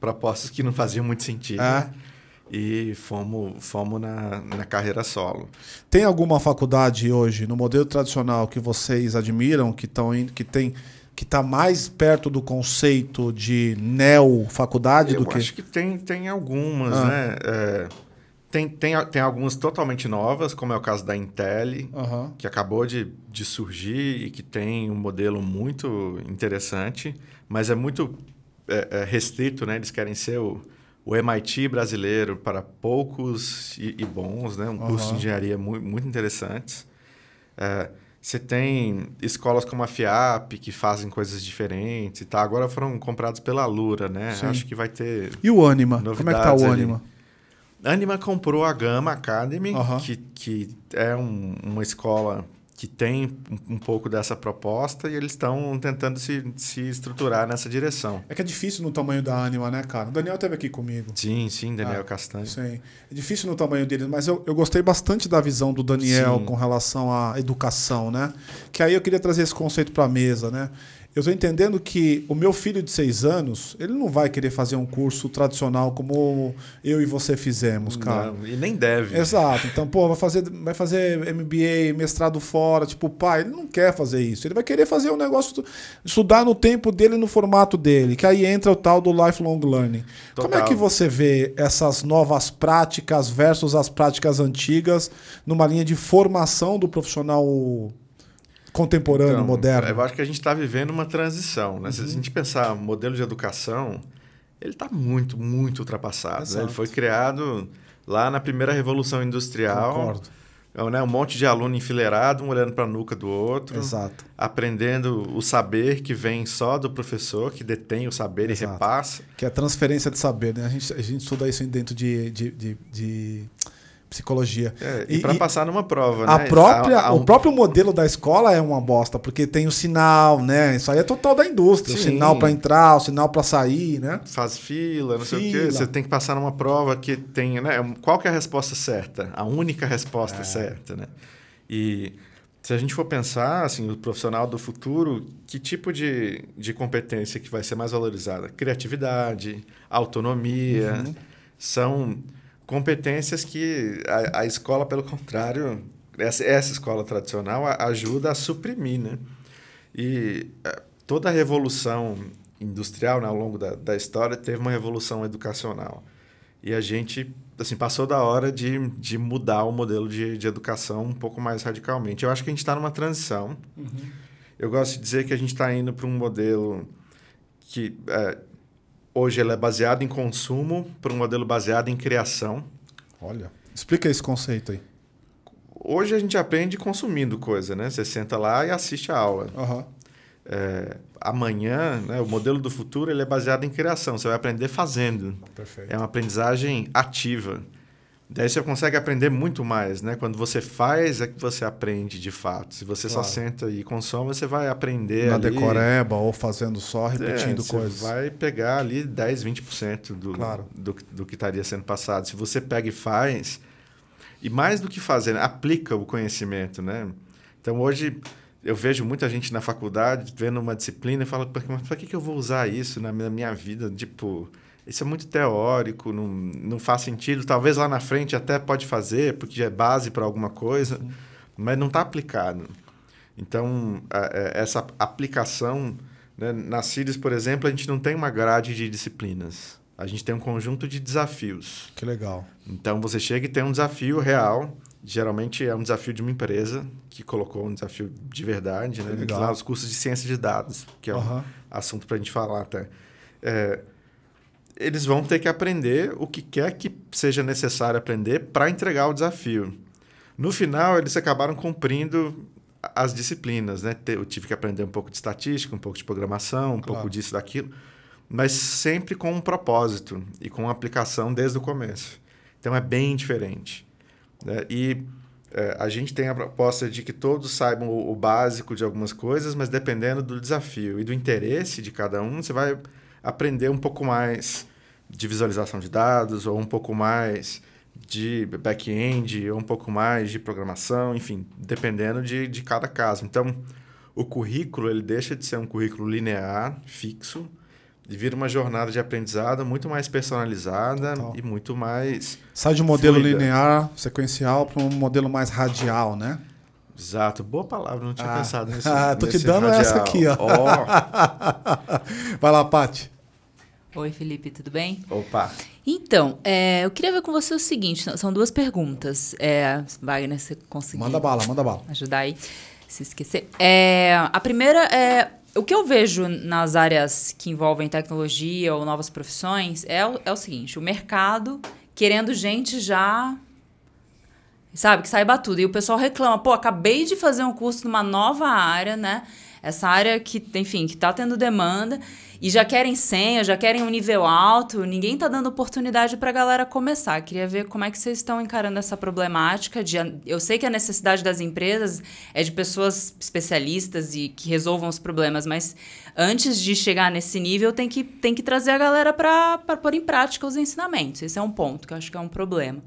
propostas que não faziam muito sentido. É. E fomos, fomos na, na carreira solo. Tem alguma faculdade hoje, no modelo tradicional, que vocês admiram, que estão indo, que tem que está mais perto do conceito de neo-faculdade do que. Eu acho que tem, tem algumas, ah. né? É, tem, tem, tem algumas totalmente novas, como é o caso da Intel, uhum. que acabou de, de surgir e que tem um modelo muito interessante, mas é muito é, é, restrito, né? Eles querem ser o, o MIT brasileiro para poucos e, e bons, né? Um uhum. curso de engenharia muito, muito interessantes. É, você tem escolas como a FIAP que fazem coisas diferentes e tá. Agora foram comprados pela Lura, né? Sim. Acho que vai ter. E o Anima? Como é que tá o Anima? Ali. Anima comprou a Gama Academy, uhum. que, que é um, uma escola que tem um, pouco dessa proposta e eles estão tentando se, se estruturar nessa direção. É que é difícil no tamanho da Anima, né, cara? O Daniel esteve aqui comigo. Sim, sim, Daniel ah, Castanho. Sim. É difícil no tamanho deles, mas eu, eu gostei bastante da visão do Daniel sim. com relação à educação, né? Que aí eu queria trazer esse conceito para a mesa, né? Eu estou entendendo que o meu filho de seis anos, ele não vai querer fazer um curso tradicional como eu e você fizemos, cara. Não, e nem deve. Exato. Então, pô, vai fazer, vai fazer MBA, mestrado fora. Tipo, pai, ele não quer fazer isso. Ele vai querer fazer um negócio, estudar no tempo dele, no formato dele. Que aí entra o tal do lifelong learning. Total. Como é que você vê essas novas práticas versus as práticas antigas numa linha de formação do profissional contemporâneo, então, moderno? Eu acho que a gente está vivendo uma transição. Né? Uhum. Se a uhum. gente pensar modelo de educação, ele está muito, muito ultrapassado. Né? Ele foi criado lá na primeira revolução industrial. Concordo. É, né? Um monte de aluno enfileirado, um olhando para a nuca do outro. Exato. Aprendendo o saber que vem só do professor, que detém o saber Exato. e repassa. Que é a transferência de saber. Né? A, gente, a gente estuda isso dentro de, de, de, de psicologia. É, e, e para passar numa prova, a né? Própria, a, a. O próprio modelo da escola é uma bosta, porque tem o sinal, né? Isso aí é total da indústria. Sim. O sinal para entrar, o sinal para sair, né? Faz fila, não fila. sei o quê. Você tem que passar numa prova que tem, né? Qual é a resposta certa? A única resposta é. certa, né? E se a gente for pensar, assim, o profissional do futuro, que tipo de, de competência que vai ser mais valorizada? Criatividade, autonomia, uhum. são competências que a, a escola, pelo contrário, essa, essa escola tradicional ajuda a suprimir, né? E é, toda a revolução industrial né, ao longo da, da história teve uma revolução educacional. E a gente assim, passou da hora de, de mudar o modelo de, de educação um pouco mais radicalmente. Eu acho que a gente está numa transição. Uhum. Eu gosto de dizer que a gente está indo para um modelo que é, Hoje ela é baseada em consumo para um modelo baseado em criação. Olha. Explica esse conceito aí. Hoje a gente aprende consumindo coisa, né? Você senta lá e assiste a aula. Aham. É, amanhã, né, o modelo do futuro ele é baseado em criação. Você vai aprender fazendo. Perfeito. É uma aprendizagem ativa. Daí você consegue aprender muito mais, né? Quando você faz é que você aprende de fato. Se você Claro. só senta e consome, você vai aprender Na ali... decoreba ou fazendo só, repetindo É, você coisas. vai pegar ali 10, 20% do, Claro. do, do que estaria sendo passado. Se você pega e faz, e mais do que fazer, né, aplica o conhecimento, né? Então hoje eu vejo muita gente na faculdade vendo uma disciplina e fala, "Por que- mas para que, que eu vou usar isso na minha vida? Tipo, isso é muito teórico, não, não faz sentido. Talvez lá na frente até pode fazer, porque é base para alguma coisa, mas não está aplicado. Então, a- a- essa aplicação, né, na Sirius, por exemplo, a gente não tem uma grade de disciplinas. A gente tem um conjunto de desafios. Que legal. Então, você chega e tem um desafio real. Geralmente é um desafio de uma empresa que colocou um desafio de verdade, né? Lá os cursos de ciência de dados, que é um Aham. assunto para a gente falar até. É, eles vão ter que aprender o que quer que seja necessário aprender para entregar o desafio. No final, eles acabaram cumprindo as disciplinas, né? Eu tive que aprender um pouco de estatística, um pouco de programação, um Claro. pouco disso, daquilo, mas sempre com um propósito e com uma aplicação desde o começo. Então, é bem diferente. né? E é, a gente tem a proposta de que todos saibam o, o básico de algumas coisas, mas dependendo do desafio e do interesse de cada um, você vai aprender um pouco mais de visualização de dados, ou um pouco mais de back-end, ou um pouco mais de programação, enfim, dependendo de, de cada caso. Então, o currículo ele deixa de ser um currículo linear, fixo, e vira uma jornada de aprendizado muito mais personalizada Total. e muito mais Sai de um modelo Fluida. linear, sequencial, para um modelo mais radial, né? Exato, boa palavra, não tinha Ah. pensado nesse. Ah, tô te dando essa aqui, ó. Vai lá, Paty. Oi, Felipe, tudo bem? Opa, Então, é, eu queria ver com você o seguinte: são duas perguntas. É, Wagner, você conseguiu Manda bala, manda bala. ajudar aí, se esquecer. É, a primeira é. O que eu vejo nas áreas que envolvem tecnologia ou novas profissões é o, é o seguinte: o mercado querendo gente já. Sabe, que saiba tudo. E o pessoal reclama, pô, acabei de fazer um curso numa nova área, né? Essa área que, enfim, que tá tendo demanda. E já querem senha, já querem um nível alto. Ninguém tá dando oportunidade pra galera começar. Queria ver como é que vocês estão encarando essa problemática. De, eu sei que a necessidade das empresas é de pessoas especialistas e que resolvam os problemas, mas antes de chegar nesse nível, tem que, tem que trazer a galera para pôr em prática os ensinamentos. Esse é um ponto que eu acho que é um problema.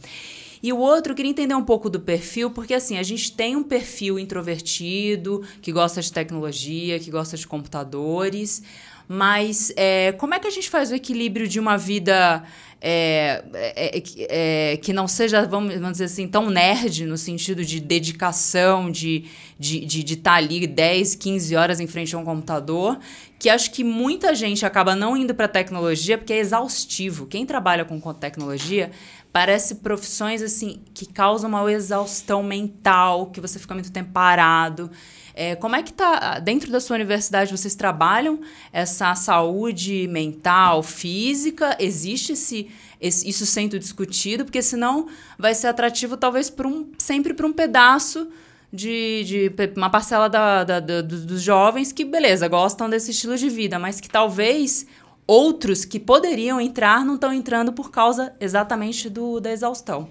E o outro, queria entender um pouco do perfil, porque assim, a gente tem um perfil introvertido, que gosta de tecnologia, que gosta de computadores, mas é, como é que a gente faz o equilíbrio de uma vida é, é, é, é, que não seja, vamos, vamos dizer assim, tão nerd no sentido de dedicação, de estar de, de, de tá ali 10, 15 horas em frente a um computador, que acho que muita gente acaba não indo para tecnologia porque é exaustivo. Quem trabalha com tecnologia parece profissões assim que causam uma exaustão mental, que você fica muito tempo parado. É, como é que tá dentro da sua universidade? Vocês trabalham essa saúde mental, física? Existe esse, esse isso sendo discutido? Porque senão vai ser atrativo talvez por um, sempre para um pedaço de, de, uma parcela da, da, da, dos jovens que, beleza, gostam desse estilo de vida, mas que talvez outros que poderiam entrar não estão entrando por causa exatamente do, da exaustão.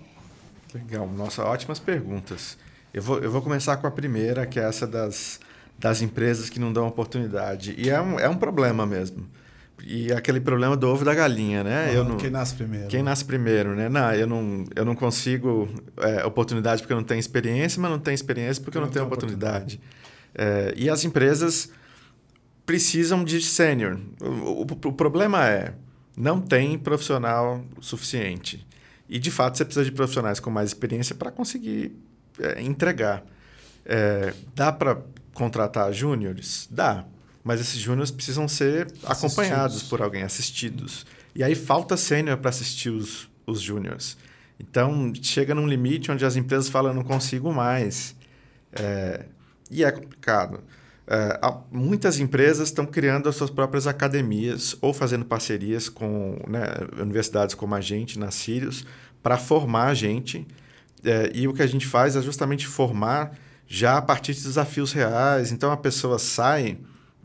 Legal, nossa, ótimas perguntas. Eu vou, eu vou começar com a primeira, que é essa das, das empresas que não dão oportunidade. E é um, é um problema mesmo. E aquele problema do ovo da galinha, né? Ah, eu não, quem nasce primeiro. Quem nasce primeiro, né? Não, eu não, eu não consigo é, oportunidade porque eu não tenho experiência, mas não tenho experiência porque eu não, tenho oportunidade. É, e as empresas precisam de sênior. O, o, o problema é, não tem profissional suficiente. E, de fato, você precisa de profissionais com mais experiência para conseguir é, entregar. É, dá para contratar júniores? Dá. Mas esses júniores precisam ser assistidos. acompanhados por alguém, assistidos. E aí falta sênior para assistir os, os júniores. Então, chega num limite onde as empresas falam, não consigo mais. É, e é complicado. É, muitas empresas estão criando as suas próprias academias ou fazendo parcerias com né, universidades como a gente, na Sirius, para formar a gente É, e o que a gente faz é justamente formar já a partir de desafios reais. Então a pessoa sai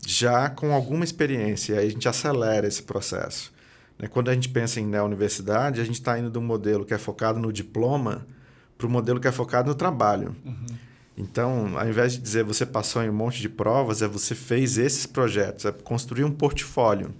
já com alguma experiência, e aí a gente acelera esse processo. Né? Quando a gente pensa em na universidade, a gente está indo de um modelo que é focado no diploma para o modelo que é focado no trabalho. Uhum. Então, ao invés de dizer você passou em um monte de provas, é você fez esses projetos, é construir um portfólio.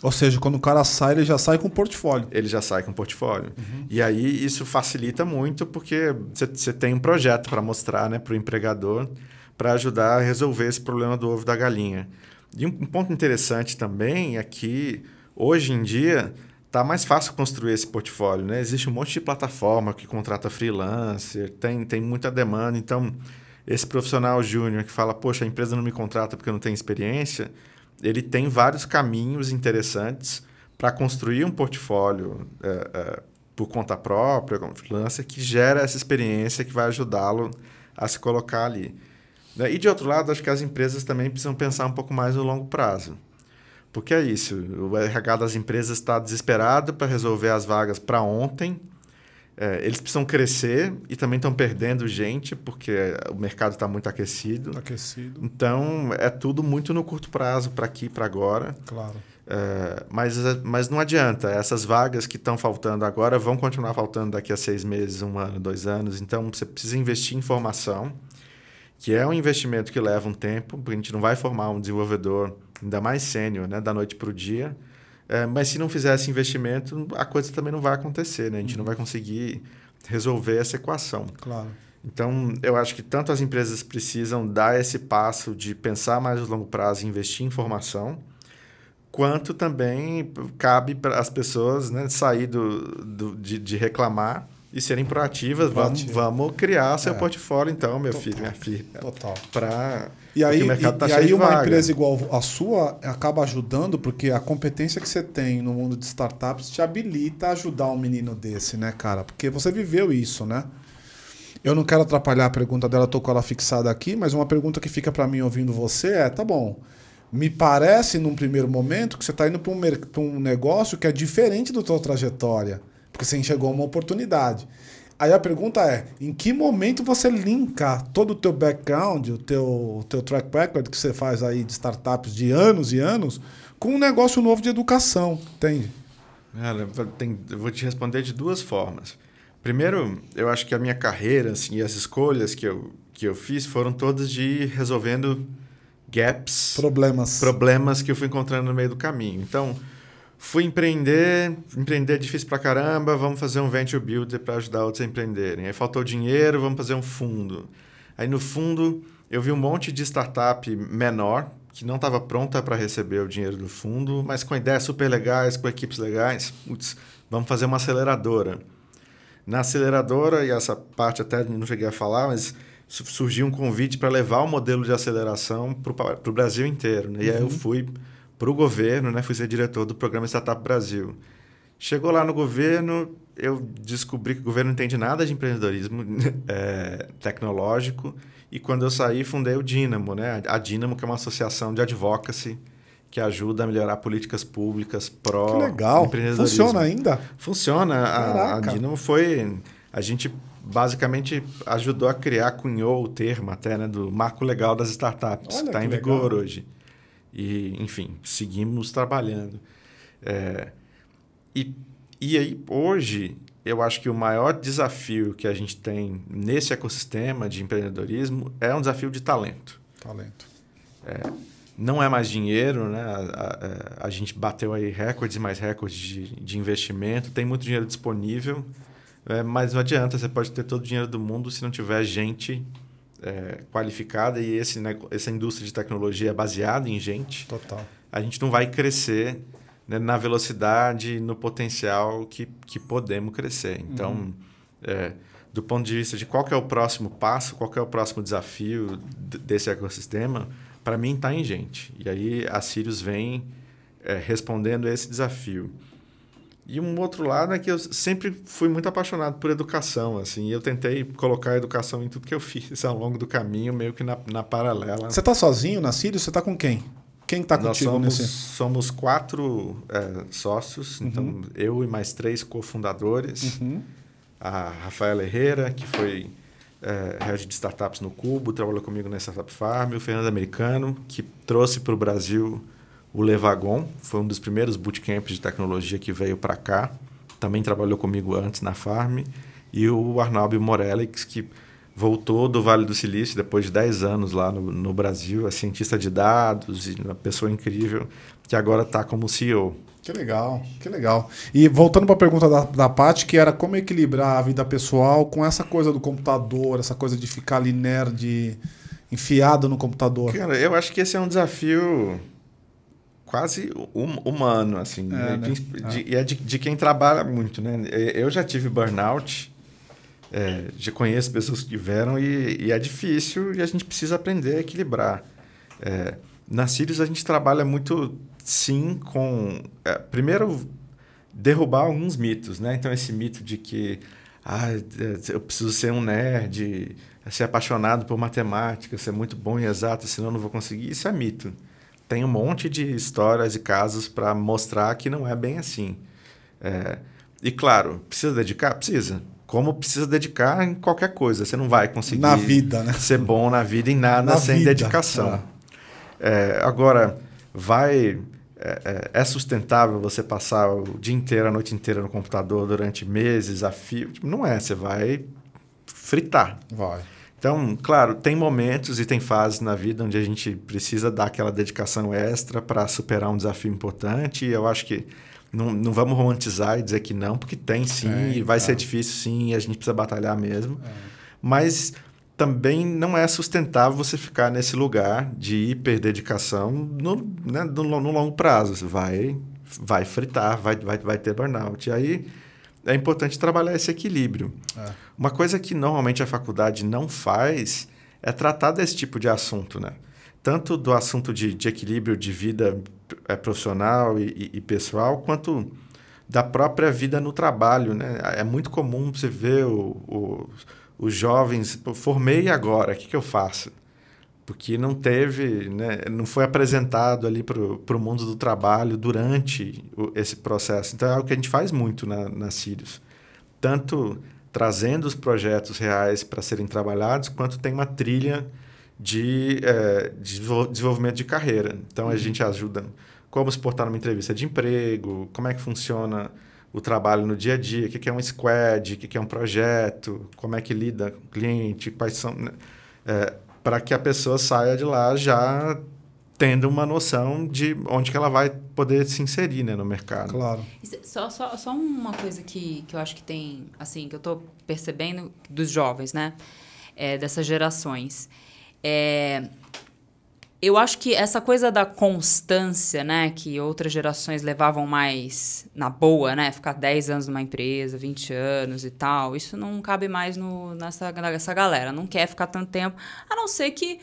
Ou seja, quando o cara sai, ele já sai com portfólio. Ele já sai com portfólio. Uhum. E aí isso facilita muito porque você tem um projeto para mostrar né, para o empregador para ajudar a resolver esse problema do ovo da galinha. E um, um ponto interessante também é que hoje em dia está mais fácil construir esse portfólio. Né? Existe um monte de plataforma que contrata freelancer, tem, tem muita demanda. Então, esse profissional júnior que fala, poxa, a empresa não me contrata porque eu não tenho experiência ele tem vários caminhos interessantes para construir um portfólio é, é, por conta própria, como freelancer, que gera essa experiência que vai ajudá-lo a se colocar ali. Né? E, de outro lado, acho que as empresas também precisam pensar um pouco mais no longo prazo. Porque é isso, o RH das empresas está desesperado para resolver as vagas para ontem, é, eles precisam crescer e também estão perdendo gente, porque o mercado está muito aquecido. Aquecido. Então, é tudo muito no curto prazo, para aqui, para agora. Claro. É, mas, mas não adianta. Essas vagas que estão faltando agora vão continuar faltando daqui a seis meses, um ano, dois anos. Então, você precisa investir em formação, que é um investimento que leva um tempo, porque a gente não vai formar um desenvolvedor, ainda mais sênior, né, da noite para o dia. É, mas se não fizer esse investimento, a coisa também não vai acontecer, né? A gente uhum. não vai conseguir resolver essa equação. Claro. Então, eu acho que tanto as empresas precisam dar esse passo de pensar mais no longo prazo e investir em formação, quanto também cabe para as pessoas né, sair do, do de, de reclamar e serem proativas. Vamos, vamos criar seu é. portfólio, então, meu Total. filho, minha filha. Total. Para. E aí, e, tá e aí uma vaga. empresa igual a sua acaba ajudando, porque a competência que você tem no mundo de startups te habilita a ajudar um menino desse, né, cara? Porque você viveu isso, né? Eu não quero atrapalhar a pergunta dela, tô com ela fixada aqui, mas uma pergunta que fica para mim ouvindo você é: tá bom, me parece num primeiro momento que você está indo para um, um negócio que é diferente da tua trajetória porque você enxergou uma oportunidade. Aí a pergunta é, em que momento você linka todo o teu background, o teu, teu track record que você faz aí de startups de anos e anos, com um negócio novo de educação, entende? Cara, tem, eu vou te responder de duas formas. Primeiro, eu acho que a minha carreira assim, e as escolhas que eu, que eu fiz foram todas de ir resolvendo gaps. Problemas. Problemas que eu fui encontrando no meio do caminho. Então, Fui empreender, empreender é difícil pra caramba, vamos fazer um venture builder para ajudar outros a empreenderem. Aí faltou dinheiro, vamos fazer um fundo. Aí no fundo, eu vi um monte de startup menor que não estava pronta para receber o dinheiro do fundo, mas com ideias super legais, com equipes legais. Putz, vamos fazer uma aceleradora. Na aceleradora, e essa parte até não cheguei a falar, mas surgiu um convite para levar o modelo de aceleração para o Brasil inteiro. Né? E uhum. aí eu uhum. fui para o governo, né? Fui ser diretor do programa Startup Brasil. Chegou lá no governo, eu descobri que o governo não entende nada de empreendedorismo é, tecnológico. E quando eu saí, fundei o Dínamo, né? A Dínamo, que é uma associação de advocacy que ajuda a melhorar políticas públicas pró legal. empreendedorismo. Funciona ainda? Funciona. A, a Dínamo foi... A gente basicamente ajudou a criar, cunhou o termo até, né? Do marco legal das startups, Olha, que está em vigor hoje. E, enfim, seguimos trabalhando. É, e, e aí, hoje, eu acho que o maior desafio que a gente tem nesse ecossistema de empreendedorismo é um desafio de talento. Talento. É, não é mais dinheiro, né? A, a, a, gente bateu aí recordes e mais recordes de, de investimento, tem muito dinheiro disponível, é, mas não adianta, você pode ter todo o dinheiro do mundo se não tiver gente é, qualificada e esse, né, essa indústria de tecnologia é baseada em gente, Total. a gente não vai crescer né, na velocidade, no potencial que, que podemos crescer. Então, uhum. é, do ponto de vista de qual é o próximo passo, qual é o próximo desafio desse ecossistema, para mim está em gente. E aí a Sirius vem é, respondendo a esse desafio. E um outro lado é que eu sempre fui muito apaixonado por educação, assim. Eu tentei colocar a educação em tudo que eu fiz ao longo do caminho, meio que na, na paralela. Você está sozinho na Sírio? Você está com quem? Quem está contigo somos, nesse? Somos quatro é, sócios, uhum. então eu e mais três cofundadores. Uhum. a Rafaela Herrera, que foi é, head de startups no Cubo, trabalhou comigo na Startup Farm, o Fernando Americano, que trouxe para o Brasil o Levagon, foi um dos primeiros bootcamps de tecnologia que veio para cá, também trabalhou comigo antes na Farm, e o Arnaldo Morelix, que voltou do Vale do Silício depois de 10 anos lá no, no Brasil, é cientista de dados e uma pessoa incrível, que agora está como CEO. Que legal, que legal. E voltando para a pergunta da, da Paty, que era como equilibrar a vida pessoal com essa coisa do computador, essa coisa de ficar ali nerd, enfiado no computador. Cara, eu acho que esse é um desafio quase hum, humano, assim, é, né? né? de, é de, de, quem trabalha muito, né? Eu já tive burnout, é, já conheço pessoas que tiveram e, e, é difícil e a gente precisa aprender a equilibrar. É, na Sirius a gente trabalha muito sim com. É, primeiro, derrubar alguns mitos, né? Então, esse mito de que ah, eu preciso ser um nerd, ser apaixonado por matemática, ser muito bom e exato, senão eu não vou conseguir. Isso é mito. Tem um monte de histórias e casos para mostrar que não é bem assim. É, e claro, precisa dedicar? Precisa. Como precisa dedicar em qualquer coisa. Você não vai conseguir na vida, né? ser bom na vida em nada na sem vida. dedicação. Ah. É, agora, vai é, é, é, sustentável você passar o dia inteiro, a noite inteira no computador durante meses a fio? Tipo, não é, você vai fritar. Vai. Então, claro, tem momentos e tem fases na vida onde a gente precisa dar aquela dedicação extra para superar um desafio importante. E eu acho que não, não vamos romantizar e dizer que não, porque tem sim, é, e vai tá. ser difícil sim, e a gente precisa batalhar mesmo. É. Mas também não é sustentável você ficar nesse lugar de hiperdedicação no, né, no, no longo prazo. Você vai, vai fritar, vai, vai, vai ter burnout. E aí é importante trabalhar esse equilíbrio. É. Uma coisa que normalmente a faculdade não faz é tratar desse tipo de assunto, né? Tanto do assunto de, de equilíbrio de vida é, profissional e, e, e pessoal, quanto da própria vida no trabalho, né? É muito comum você ver o, o os jovens, formei agora, o que, que eu faço? Porque não teve, né, não foi apresentado ali para o mundo do trabalho durante o, esse processo. Então é algo que a gente faz muito na, na Sirius. Tanto trazendo os projetos reais para serem trabalhados, quanto tem uma trilha de, é, de desenvolvimento de carreira. Então a uhum. gente ajuda como se portar numa entrevista de emprego, como é que funciona o trabalho no dia a dia, o que é um squad, o que é um projeto, como é que lida com o cliente, quais são. Né? É, para que a pessoa saia de lá já tendo uma noção de onde que ela vai poder se inserir né, no mercado. Claro. Só, só, só uma coisa que, que eu acho que tem, assim, que eu estou percebendo dos jovens, né? É, dessas gerações. É, eu acho que essa coisa da constância, né, que outras gerações levavam mais na boa, né, ficar 10 anos numa empresa, 20 anos e tal, isso não cabe mais no, nessa, nessa galera. Não quer ficar tanto tempo, a não ser que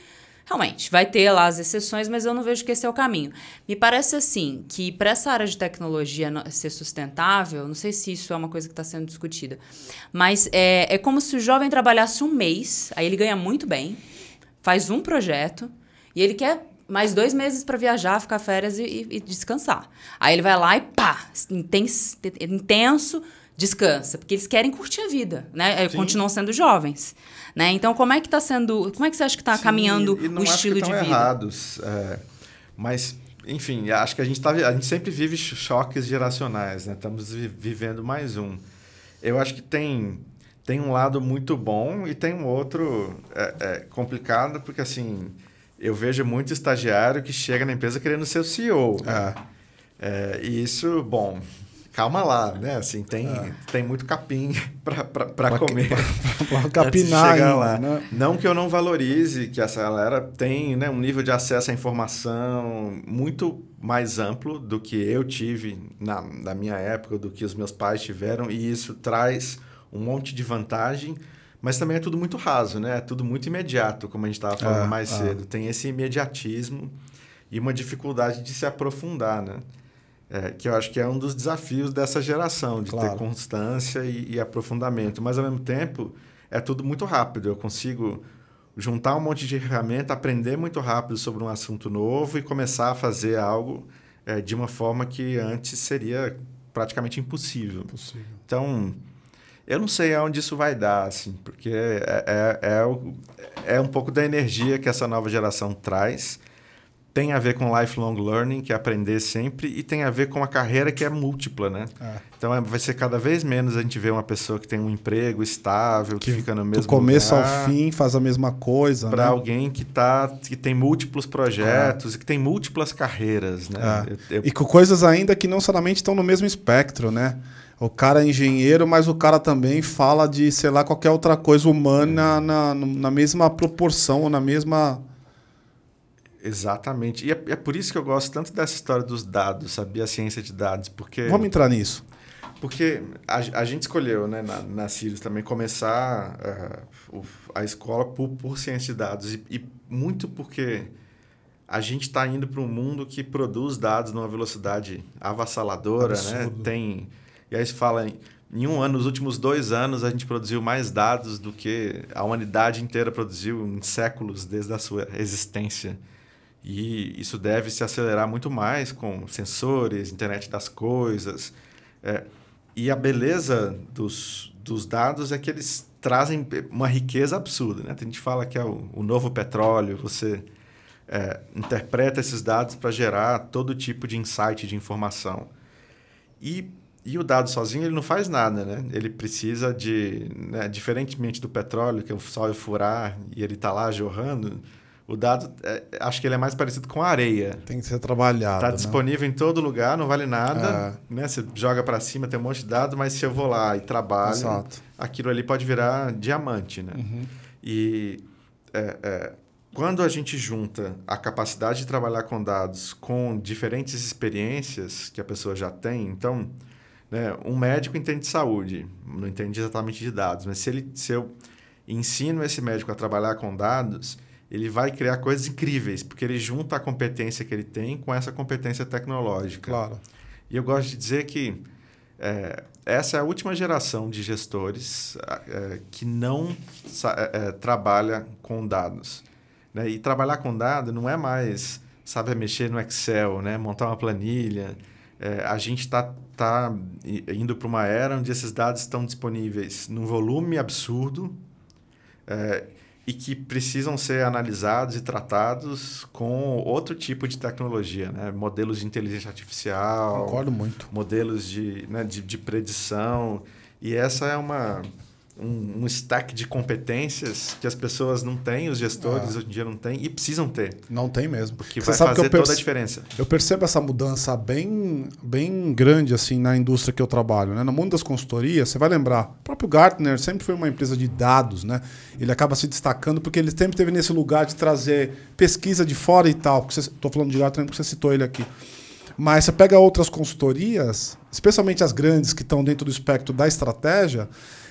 realmente vai ter lá as exceções, mas eu não vejo que esse é o caminho. Me parece assim que para essa área de tecnologia ser sustentável, não sei se isso é uma coisa que está sendo discutida, mas é, é como se o jovem trabalhasse um mês, aí ele ganha muito bem, faz um projeto e ele quer mais dois meses para viajar, ficar férias e, e, descansar. Aí ele vai lá e pá, intenso, intenso, descansa, porque eles querem curtir a vida, né? Sim. Continuam sendo jovens, né? Então como é que está sendo, como é que você acha que está caminhando o estilo de vida? errados, é, mas enfim, acho que a gente tá, a gente sempre vive choques geracionais, né? Estamos vivendo mais um. Eu acho que tem tem um lado muito bom e tem um outro é, é complicado porque assim eu vejo muito estagiário que chega na empresa querendo ser o CEO. Né? É, e isso, bom, calma lá, né? Assim, tem, é. tem muito capim para comer. Para capinar chegar lá. Né? Não que eu não valorize que essa galera tem né, um nível de acesso à informação muito mais amplo do que eu tive na, na minha época, do que os meus pais tiveram, e isso traz um monte de vantagem mas também é tudo muito raso, né? É tudo muito imediato, como a gente estava falando é, mais é. cedo. Tem esse imediatismo e uma dificuldade de se aprofundar, né? É, que eu acho que é um dos desafios dessa geração, de claro. ter constância e, e, aprofundamento. Mas, ao mesmo tempo, é tudo muito rápido. Eu consigo juntar um monte de ferramenta, aprender muito rápido sobre um assunto novo e começar a fazer algo é, de uma forma que antes seria praticamente impossível. impossível. Então, Eu não sei aonde isso vai dar, assim, porque é, é, é, é um pouco da energia que essa nova geração traz tem a ver com lifelong learning, que é aprender sempre, e tem a ver com a carreira que é múltipla, né? É. Então é, vai ser cada vez menos a gente ver uma pessoa que tem um emprego estável, que, que fica no mesmo do começo ao fim faz a mesma coisa, para né? alguém que tá que tem múltiplos projetos, é. que tem múltiplas carreiras, né? É. Eu, eu... E com coisas ainda que não necessariamente estão no mesmo espectro, né? O cara é engenheiro, mas o cara também fala de, sei lá, qualquer outra coisa humana na, na mesma proporção, na mesma Exatamente. E é, é, por isso que eu gosto tanto dessa história dos dados, sabia? A ciência de dados, porque... Vamos entrar nisso. Porque a, a gente escolheu, né, na, na Sirius também, começar uh, a escola por, por ciência de dados. E, e muito porque a gente está indo para um mundo que produz dados numa velocidade avassaladora, né? Absurdo. né? Tem... E aí se fala... Em, em um ano, nos últimos dois anos, a gente produziu mais dados do que a humanidade inteira produziu em séculos desde a sua existência. E isso deve se acelerar muito mais com sensores, internet das coisas. É, e a beleza dos, dos dados é que eles trazem uma riqueza absurda. Né? A gente fala que é o, o novo petróleo, você é, interpreta esses dados para gerar todo tipo de insight, de informação. E, e o dado sozinho ele não faz nada, né? Ele precisa de, né, diferentemente do petróleo, que é o sol furar e ele está lá jorrando, o dado, é, acho que ele é mais parecido com areia. Tem que ser trabalhado. Está né? disponível em todo lugar, não vale nada. É. Né? Você joga para cima, tem um monte de dados, mas se eu vou lá e trabalho, Exato. aquilo ali pode virar diamante. Né? Uhum. E é, é, quando a gente junta a capacidade de trabalhar com dados com diferentes experiências que a pessoa já tem, então, né, um médico entende de saúde, não entende exatamente de dados, mas se, ele, se eu ensino esse médico a trabalhar com dados ele vai criar coisas incríveis, porque ele junta a competência que ele tem com essa competência tecnológica. Claro. E eu gosto de dizer que é, essa é a última geração de gestores é, que não é, é, trabalha com dados. Né? E trabalhar com dados não é mais saber mexer no Excel, né? montar uma planilha. É, a gente está tá indo para uma era onde esses dados estão disponíveis num volume absurdo. É, e que precisam ser analisados e tratados com outro tipo de tecnologia, né? modelos de inteligência artificial. Concordo muito. Modelos de, né, de, de predição. E essa é uma, um, um, stack de competências que as pessoas não têm, os gestores ah. hoje em dia não têm e precisam ter. Não tem mesmo. Porque Você vai fazer toda a diferença. Eu percebo essa mudança bem, bem grande assim na indústria que eu trabalho. Né? No mundo das consultorias, você vai lembrar, o próprio Gartner sempre foi uma empresa de dados. Né? Ele acaba se destacando porque ele sempre teve nesse lugar de trazer pesquisa de fora e tal. Estou falando de Gartner porque você citou ele aqui. Mas você pega outras consultorias, especialmente as grandes que estão dentro do espectro da estratégia,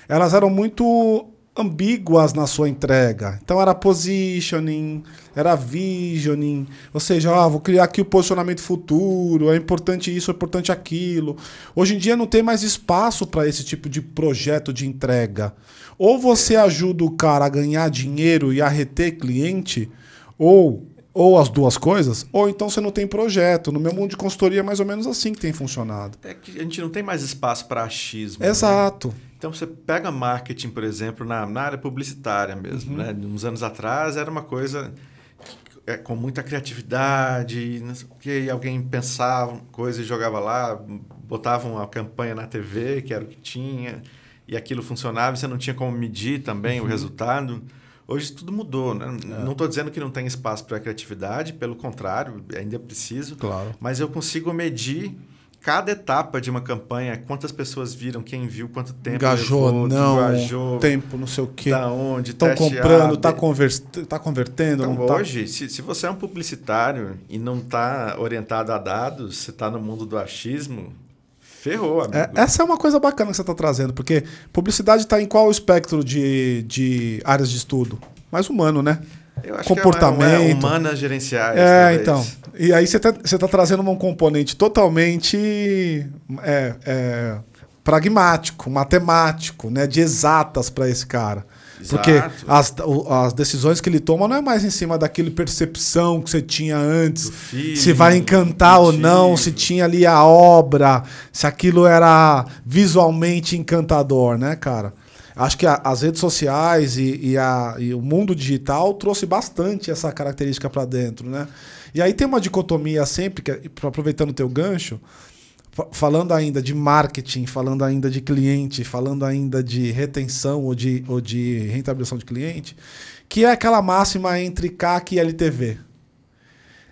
elas eram muito ambíguas na sua entrega. Então era positioning, era visioning, ou seja, ah, vou criar aqui o posicionamento futuro, é importante isso, é importante aquilo. Hoje em dia não tem mais espaço para esse tipo de projeto de entrega. Ou você ajuda o cara a ganhar dinheiro e a reter cliente, ou ou as duas coisas, ou então você não tem projeto. No meu mundo de consultoria é mais ou menos assim que tem funcionado. É que a gente não tem mais espaço para achismo. Né? Exato. Né? Então você pega marketing, por exemplo, na, na área publicitária mesmo. Uhum. Né? Uns anos atrás era uma coisa é, com muita criatividade, que alguém pensava coisa e jogava lá, botava uma campanha na TV, que era o que tinha, e aquilo funcionava, e você não tinha como medir também uhum. o resultado. Hoje tudo mudou, né? É. Não estou dizendo que não tem espaço para criatividade, pelo contrário, ainda é preciso. Claro. Mas eu consigo medir cada etapa de uma campanha, quantas pessoas viram, quem viu, quanto tempo engajou, levou, não, engajou, tempo, não sei o quê. Da onde, estão comprando, está conver tá convertendo. Então, tá... hoje, se, se você é um publicitário e não está orientado a dados, você está no mundo do achismo, Ferrou, amigo. É, essa é uma coisa bacana que você está trazendo, porque publicidade está em qual espectro de, de áreas de estudo? Mais humano, né? Eu acho Comportamento. Que é, é humanas gerenciais. É, talvez. então. E aí você está tá trazendo um componente totalmente é, é, pragmático, matemático, né? De exatas para esse cara. Porque Exato. as, o- as decisões que ele toma não é mais em cima daquele percepção que você tinha antes. Feeling, se vai encantar ou não, se tinha ali a obra, se aquilo era visualmente encantador, né, cara? Acho que a- as redes sociais e, e a- e o mundo digital trouxe bastante essa característica para dentro, né? E aí tem uma dicotomia sempre, que, é- aproveitando o teu gancho, fa- falando ainda de marketing, falando ainda de cliente, falando ainda de retenção ou de, ou de rentabilização de cliente, que é aquela máxima entre CAC e LTV.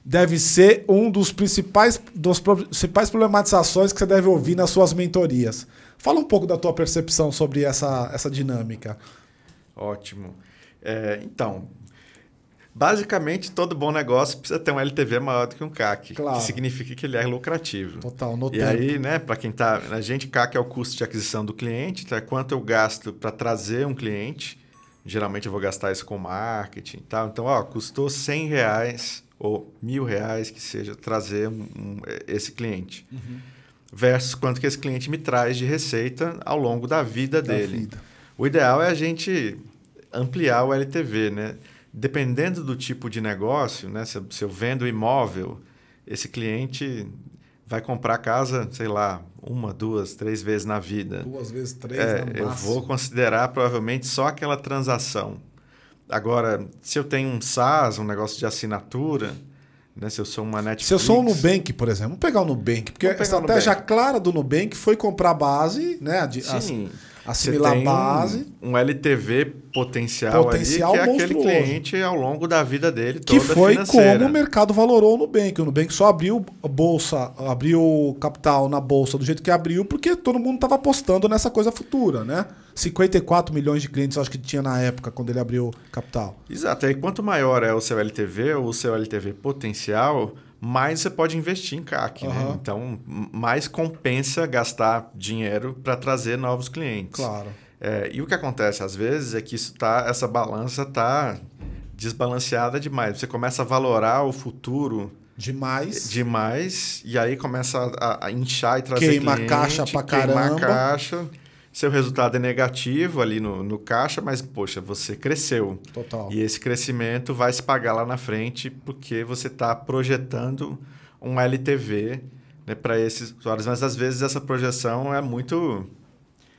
Deve ser um dos principais, dos principais problematizações que você deve ouvir nas suas mentorias. Fala um pouco da tua percepção sobre essa, essa dinâmica. Ótimo. É, então, basicamente, todo bom negócio precisa ter um LTV maior do que um CAC, Claro. que significa que ele é lucrativo. Total, no E tempo. aí, né, para quem tá, a gente CAC é o custo de aquisição do cliente, então é quanto eu gasto para trazer um cliente. Geralmente eu vou gastar isso com marketing e tal. Então, ó, custou 100 reais ou mil reais que seja trazer um- um- esse cliente. Uhum. Versus quanto que esse cliente me traz de receita ao longo da vida Da dele. vida. O ideal é a gente ampliar o LTV, né? Dependendo do tipo de negócio, né? Se, eu- se eu vendo imóvel, esse cliente vai comprar casa, sei lá, uma, duas, três vezes na vida. Duas vezes três, É, né, eu vou considerar provavelmente só aquela transação. Agora, se eu tenho um SaaS, um negócio de assinatura, né? Se eu sou uma Netflix... Se eu sou um Nubank, por exemplo, vamos pegar o Nubank, porque a estratégia clara do Nubank foi comprar base, né? de- as- Sim. Assimilar tem base. Um, LTV potencial, Potencial ali, que é aquele cliente ao longo da vida dele Que toda foi financeira. como o mercado valorou o Nubank. O Nubank só abriu a bolsa, abriu capital na bolsa do jeito que abriu, porque todo mundo estava apostando nessa coisa futura, né? 54 milhões de clientes, acho que tinha na época, quando ele abriu capital. Exato. Aí quanto maior é o seu LTV ou o seu LTV potencial, mais você pode investir em CAC, né? Aham. Então, mais compensa gastar dinheiro para trazer novos clientes. Claro. É, e o que acontece às vezes é que isso tá, essa balança tá desbalanceada demais. Você começa a valorar o futuro Demais. demais e aí começa a, a inchar e trazer Queima cliente, caixa pra caramba. caixa. Seu resultado é negativo ali no, no caixa, mas poxa, você cresceu. Total. E esse crescimento vai se pagar lá na frente porque você está projetando um LTV né, para esses usuários. Mas às vezes essa projeção é muito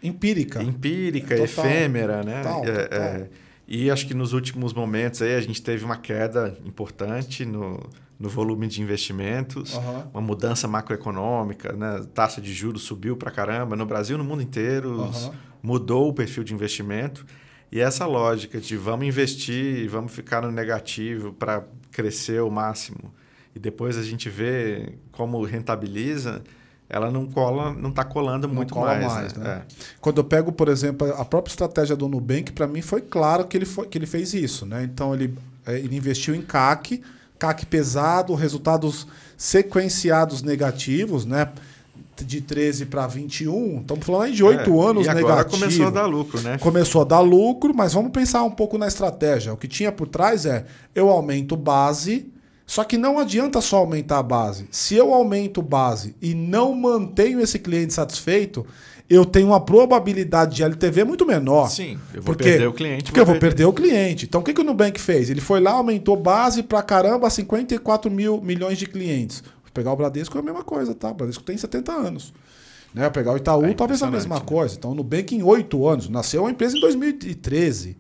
Empírica. empírica, Total. efêmera, né? Total, É, total. é, e acho que nos últimos momentos aí a gente teve uma queda importante no, no volume de investimentos, Aham. uma mudança macroeconômica, né? Taxa de juros subiu para caramba no Brasil, no mundo inteiro, Aham. mudou o perfil de investimento. E essa lógica de vamos investir, vamos ficar no negativo para crescer o máximo e depois a gente vê como rentabiliza, ela não cola, não está colando Não muito cola mais. mais, né? né? É. Quando eu pego, por exemplo, a própria estratégia do Nubank, para mim foi claro que ele, foi, que ele fez isso. Né? Então ele, eh, ele investiu em CAC, CAC pesado, resultados sequenciados negativos, né? De 13 para 21. Estamos falando aí de 8 É, anos e agora negativo. começou a dar lucro, né? Começou a dar lucro, mas vamos pensar um pouco na estratégia. O que tinha por trás é eu aumento base, só que não adianta só aumentar a base. Se eu aumento base e não mantenho esse cliente satisfeito, eu tenho uma probabilidade de LTV muito menor. Sim, eu vou Por perder o cliente. Porque eu vou perder o cliente. Então o que, que o Nubank fez? Ele foi lá, aumentou base pra caramba, 54 mil milhões de clientes. Vou pegar o Bradesco é a mesma coisa, tá? O Bradesco tem 70 anos. Né? Pegar o Itaú, É talvez a mesma né? coisa. Então o Nubank em 8 anos. Nasceu a empresa em 2013.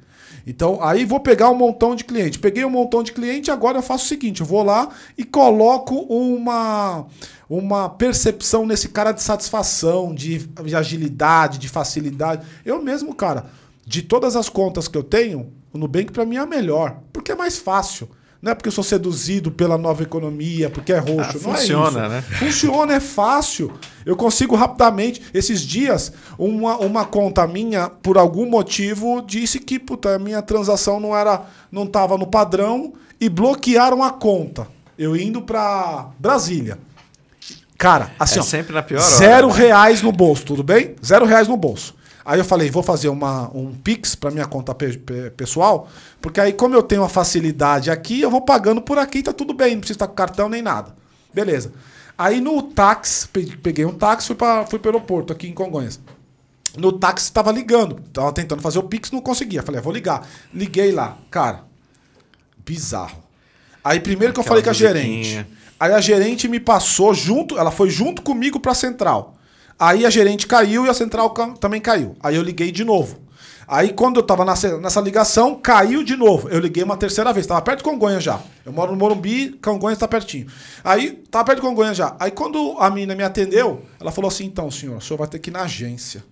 Então aí vou pegar um montão de cliente. Peguei um montão de cliente, agora eu faço o seguinte: eu vou lá e coloco uma, uma percepção nesse cara de satisfação, de, de agilidade, de facilidade. Eu mesmo, cara, de todas as contas que eu tenho, o Nubank para mim é a melhor, porque é mais fácil. Não é porque eu sou seduzido pela nova economia, porque é roxo. Ah, não funciona, é né? Funciona, é fácil. Eu consigo rapidamente. Esses dias, uma, uma conta minha, por algum motivo, disse que puta, a minha transação não era, não estava no padrão e bloquearam a conta. Eu indo para Brasília. Cara, assim, É ó, sempre na pior hora, zero né? reais no bolso, tudo bem? Zero reais no bolso. Aí eu falei, vou fazer uma, um Pix para minha conta pe- pe- pessoal, porque aí como eu tenho a facilidade aqui, eu vou pagando por aqui, tá tudo bem, não precisa estar com cartão nem nada. Beleza. Aí no táxi, pe- peguei um táxi, fui para fui pro aeroporto aqui em Congonhas. no táxi estava ligando. Tava tentando fazer o Pix, não conseguia. Falei, ah, vou ligar. Liguei lá. Cara, bizarro. Aí primeiro que eu falei com a musiquinha. gerente. Aí a gerente me passou junto, ela foi junto comigo pra central. Aí a gerente caiu e a central também caiu. Aí eu liguei de novo. Aí quando eu tava nessa, nessa ligação, caiu de novo. Eu liguei uma terceira vez, tava perto de Congonha já. Eu moro no Morumbi, Congonha está pertinho. Aí, tava perto de Congonha já. Aí quando a menina me atendeu, ela falou assim: então, senhor, o senhor vai ter que ir na agência.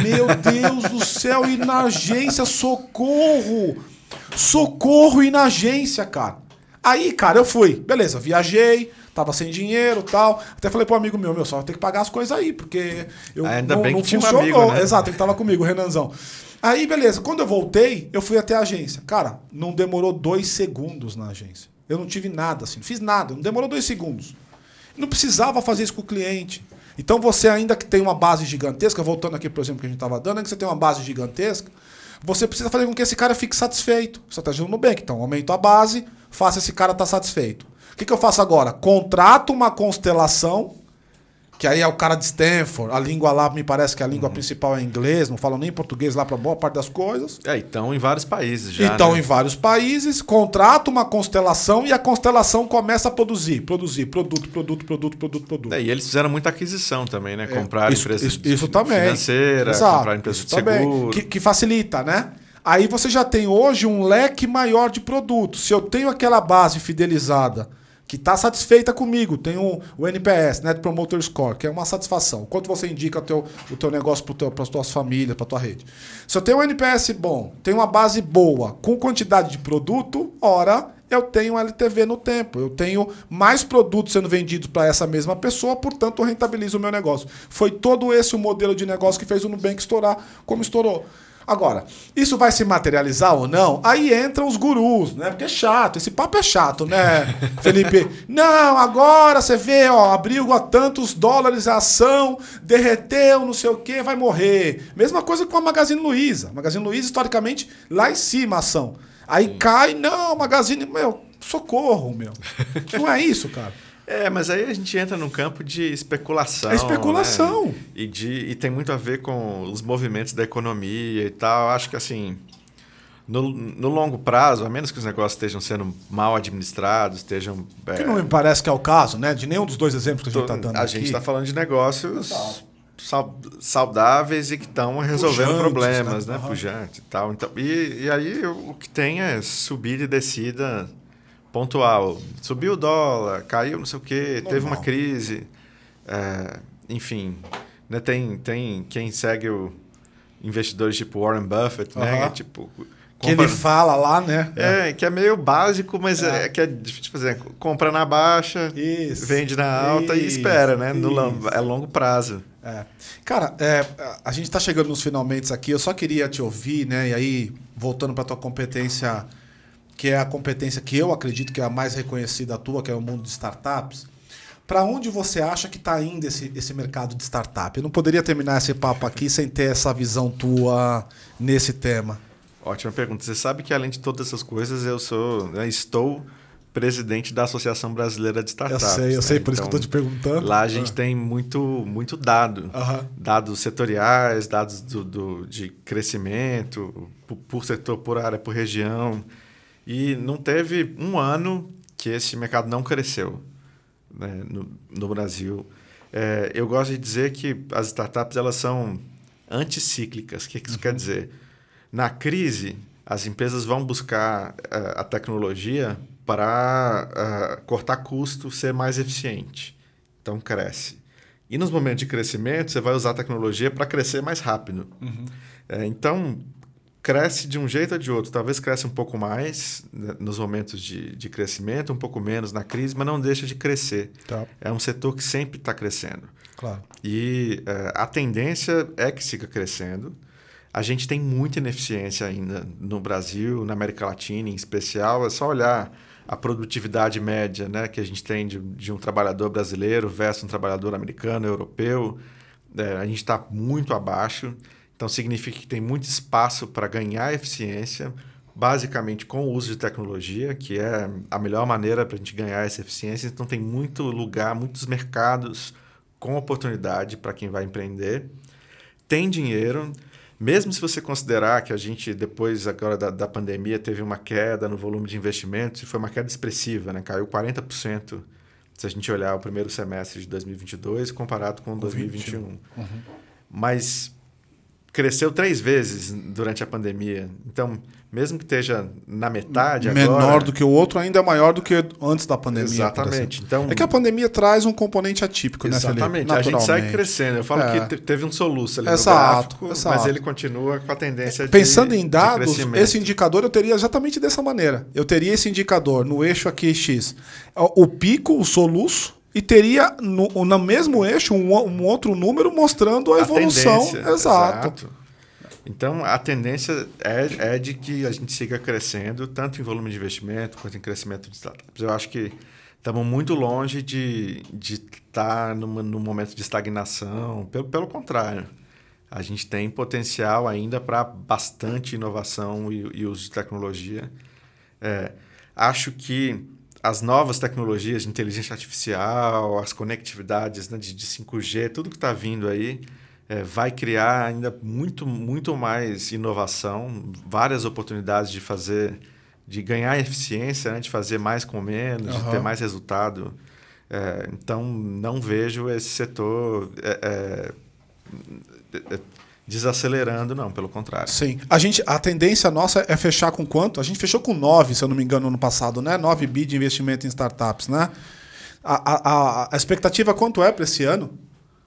Meu Deus do céu, ir na agência, socorro! Socorro ir na agência, cara. Aí, cara, eu fui. Beleza, viajei, tava sem dinheiro tal. Até falei pro amigo meu, meu, só ter que pagar as coisas aí, porque eu Ainda não, bem não que tinha um funcionou. amigo, né? Exato, ele tava comigo, o Renanzão. Aí, beleza, quando eu voltei, eu fui até a agência. Cara, não demorou dois segundos na agência. Eu não tive nada, assim, não fiz nada, não demorou dois segundos. Não precisava fazer isso com o cliente. Então você ainda que tem uma base gigantesca, voltando aqui, por exemplo, que a gente estava dando, ainda que você tem uma base gigantesca, você precisa fazer com que esse cara fique satisfeito. Você está agindo no Nubank, então aumento a base, faça esse cara estar satisfeito. O que, que eu faço agora? Contrato uma constelação, que aí é o cara de Stanford, a língua lá me parece que a língua principal é inglês, não falam nem português lá para boa parte das coisas. É, então em vários países já. Então, né? em vários países, contrata uma constelação e a constelação começa a produzir, produzir produto, produto, produto, produto, produto. É, e eles fizeram muita aquisição também, né? Comprar É, isso, empresas isso, isso também. financeira, Exato, comprar empresas isso de também. seguro. Que, que facilita, né? Aí você já tem hoje um leque maior de produtos. Se eu tenho aquela base fidelizada que está satisfeita comigo, tem o, o NPS, Net Promoter Score, que é uma satisfação. Quanto você indica o teu, o teu negócio para as tuas famílias, para tua rede. Se eu tenho um NPS bom, tenho uma base boa, com quantidade de produto, ora, eu tenho LTV no tempo. Eu tenho mais produtos sendo vendidos para essa mesma pessoa, portanto, eu rentabilizo o meu negócio. Foi todo esse o modelo de negócio que fez o Nubank estourar como estourou. Agora, isso vai se materializar ou não? Aí entram os gurus, né? Porque é chato, esse papo é chato, né, Felipe? Não, agora você vê, ó, abriu a tantos dólares a ação, derreteu, não sei o quê, vai morrer. Mesma coisa com a Magazine Luiza. A Magazine Luiza, historicamente, lá em cima a ação. Aí cai, não, Magazine, meu, socorro, meu. Não é isso, cara. É, mas aí a gente entra num campo de especulação. É especulação. né? E, de, e tem muito a ver com os movimentos da economia e tal. Acho que assim, no, no longo prazo, a menos que os negócios estejam sendo mal administrados, estejam. é, Que não me parece que é o caso, né? De nenhum dos dois exemplos que a gente tá dando a aqui. gente está falando de negócios sau- saudáveis e que estão resolvendo Pujantes, problemas, né? né? Pujante e tal. Então, e, e aí o que tem é subida e descida pontual. Subiu o dólar, caiu não sei o quê, teve uma Normal. crise. é, enfim, né? tem, tem quem segue o investidores tipo Warren Buffett, né? Tipo, Que compra- ele fala lá, né? é, que é meio básico, mas é. que é difícil de fazer. Compra na baixa, Isso. vende na alta e Isso, espera, né? No é longo prazo. É. Cara, é, a gente está chegando nos finalmente aqui. Eu só queria te ouvir, né? E aí, voltando para tua competência, que é a competência que eu acredito que é a mais reconhecida tua, que é o mundo de startups. Para onde você acha que está indo esse, esse mercado de startup? Eu não poderia terminar esse papo aqui sem ter essa visão tua nesse tema. Ótima pergunta. Você sabe que além de todas essas coisas, eu sou, né, estou presidente da Associação Brasileira de Eu Startups. sei, eu né? sei, por isso que eu Então, estou te perguntando. Lá a gente Ah. tem muito, muito dado. Aham. Dados setoriais, dados do, do- de crescimento, por, por setor, por área, por região. E não teve um ano que esse mercado não cresceu né, no, no Brasil. É, eu gosto de dizer que as startups elas são anticíclicas. O que, que isso quer dizer? Na crise, as empresas vão buscar eh, a tecnologia para eh, cortar custo, ser mais eficiente. Então, cresce. E nos momentos de crescimento, você vai usar a tecnologia para crescer mais rápido. É, então, cresce de um jeito ou de outro. Talvez cresce um pouco mais né, nos momentos de, de crescimento, um pouco menos na crise, mas não deixa de crescer. Tá, É um setor que sempre está crescendo. claro. E eh, a tendência é que siga crescendo. A gente tem muita ineficiência ainda no Brasil, na América Latina em especial. É só olhar a produtividade média né, que a gente tem de, de um trabalhador brasileiro versus um trabalhador americano, europeu. É, a gente está muito abaixo. Então, significa que tem muito espaço para ganhar eficiência, basicamente com o uso de tecnologia, que é a melhor maneira para a gente ganhar essa eficiência. Então, tem muito lugar, muitos mercados com oportunidade para quem vai empreender. tem dinheiro, mesmo se você considerar que a gente, depois agora da, da pandemia, teve uma queda no volume de investimentos, e foi uma queda expressiva, né? caiu 40% se a gente olhar o primeiro semestre de 2022 comparado com 2021. Uhum. Mas cresceu três vezes durante a pandemia. Então, mesmo que esteja na metade Menor agora... do que o outro, ainda é maior do que antes da pandemia. Exatamente. Então, é que a pandemia traz um componente atípico, exatamente. né, Exatamente. A gente sai crescendo. Eu falo é. que teve um soluço ali exato, no gráfico, exato. mas ele continua com a tendência Pensando de em dados, esse indicador eu teria exatamente dessa maneira. Eu teria esse indicador no eixo aqui X. O pico, o soluço, e teria no, no mesmo eixo um, um, outro número mostrando a, a evolução. Exato. exato. Então, a tendência é, é de que a gente siga crescendo, tanto em volume de investimento quanto em crescimento de startups. Eu acho que estamos muito longe de estar de tá num, num momento de estagnação. Pelo, pelo contrário, a gente tem potencial ainda para bastante inovação e, e, uso de tecnologia. É, acho que as novas tecnologias de inteligência artificial, as conectividades né, de, de 5G, tudo que está vindo aí, é, vai criar ainda muito, muito mais inovação, várias oportunidades de fazer, de ganhar eficiência, né? de fazer mais com menos, uhum. de ter mais resultado. É, então, não vejo esse setor é, é, é, desacelerando, não, pelo contrário. Sim. A, gente, a tendência nossa é fechar com quanto? A gente fechou com 9, se eu não me engano, no ano passado, né? 9 bi de investimento em startups, né? A, a, a expectativa quanto é para esse ano?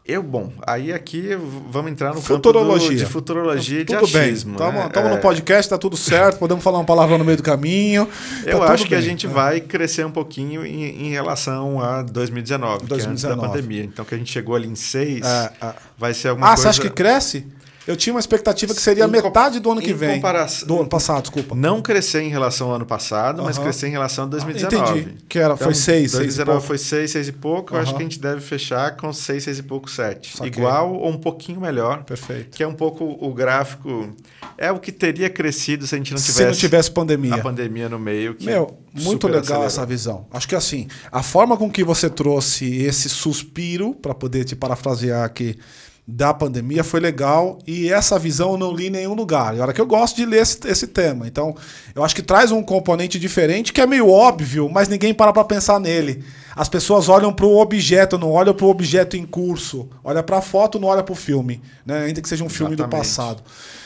Eu, bom, aí aqui vamos entrar no futurologia. campo do, de futurologia e de tudo achismo. Estamos né? é... no podcast, tá tudo certo, podemos falar uma palavra no meio do caminho. Tá Eu acho que bem. a gente é. vai crescer um pouquinho em, em, relação a 2019, 2019, que é antes da pandemia. Então, que a gente chegou ali em 6, é, é, vai ser alguma ah, coisa... Ah, você acha que cresce? Eu tinha uma expectativa que seria metade do ano que vem. Do ano passado, desculpa. Não crescer em relação ao ano passado, mas crescer em relação a 2019. Entendi. Que era, então, foi 6, 2019 foi 6, 6 e pouco. Eu acho que a gente deve fechar com 6, 6 e pouco, 7. Igual ou um pouquinho melhor. Perfeito. Que é um pouco o gráfico. É o que teria crescido se a gente não tivesse. Se não tivesse pandemia. A pandemia no meio. Que Meu, muito legal acelerou. essa visão. Acho que assim, a forma com que você trouxe esse suspiro, para poder te parafrasear aqui da pandemia foi legal e essa visão eu não li em nenhum lugar. E hora que eu gosto de ler esse, esse, tema. Então, eu acho que traz um componente diferente que é meio óbvio, mas ninguém para para pensar nele. As pessoas olham para o objeto, não olham para o objeto em curso. Olha para a foto, não olha para o filme, né? ainda que seja um filme Exatamente. do passado.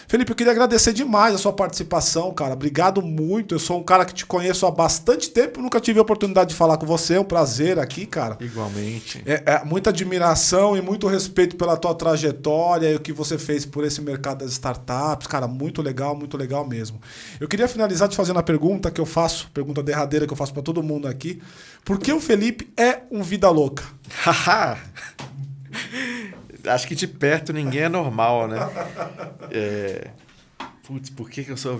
Felipe, eu queria agradecer demais a sua participação, cara. Obrigado muito. Eu sou um cara que te conheço há bastante tempo, nunca tive a oportunidade de falar com você. É um prazer aqui, cara. Igualmente. É, é muita admiração e muito respeito pela tua trajetória e o que você fez por esse mercado das startups. Cara, muito legal, muito legal mesmo. Eu queria finalizar te fazendo a pergunta que eu faço, pergunta derradeira que eu faço para todo mundo aqui. Por que o Felipe é um vida louca? Haha! acho que de perto ninguém é normal, né? É... Putz, por que, que eu sou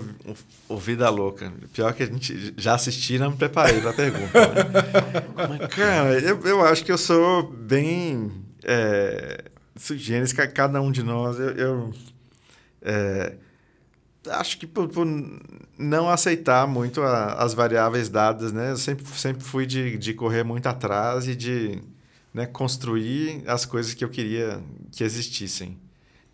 o Vida Louca? Pior que a gente já assisti e não me preparei para a pergunta. Né? Mas, cara, eu, eu acho que eu sou bem é, sugêneres, cada um de nós. Eu, eu é, acho que por, por, não aceitar muito a, as variáveis dadas, né? Eu sempre, sempre fui de, de correr muito atrás e de né, construir as coisas que eu queria que existissem.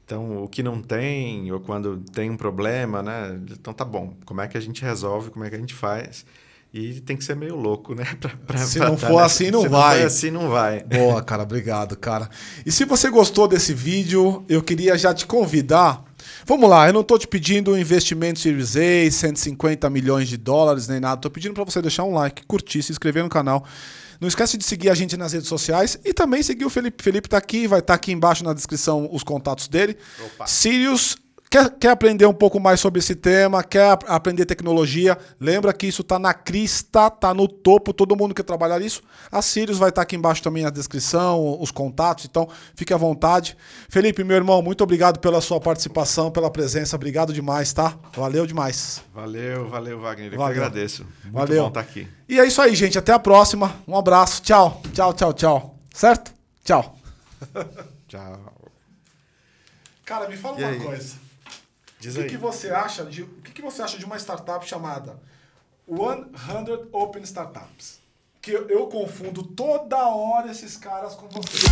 Então, o que não tem, ou quando tem um problema, né? Então tá bom, como é que a gente resolve, como é que a gente faz? E tem que ser meio louco, né? Pra, pra, se pra não for nessa, assim, não se vai. Se não assim, não vai. Boa, cara, obrigado, cara. E se você gostou desse vídeo, eu queria já te convidar. Vamos lá, eu não estou te pedindo um investimento Series A, 150 milhões de dólares, nem nada. Estou pedindo para você deixar um like, curtir, se inscrever no canal. Não esquece de seguir a gente nas redes sociais e também seguir o Felipe. Felipe está aqui, vai estar tá aqui embaixo na descrição os contatos dele. Opa. Sirius Quer, quer aprender um pouco mais sobre esse tema? Quer ap aprender tecnologia? Lembra que isso está na crista, está no topo, todo mundo quer trabalhar isso. A Sirius vai estar tá aqui embaixo também na descrição, os contatos, então fique à vontade. Felipe, meu irmão, muito obrigado pela sua participação, pela presença, obrigado demais, tá? Valeu demais. Valeu, valeu, Wagner. Eu valeu. que agradeço. Muito valeu. bom estar tá aqui. E é isso aí, gente. Até a próxima. Um abraço. Tchau, tchau, tchau, tchau. Certo? Tchau. tchau. Cara, me fala e uma aí? coisa. Diz o que, que, você acha de o que, que você acha de uma startup chamada 100 Open Startups? Que eu, eu confundo toda hora esses caras com você.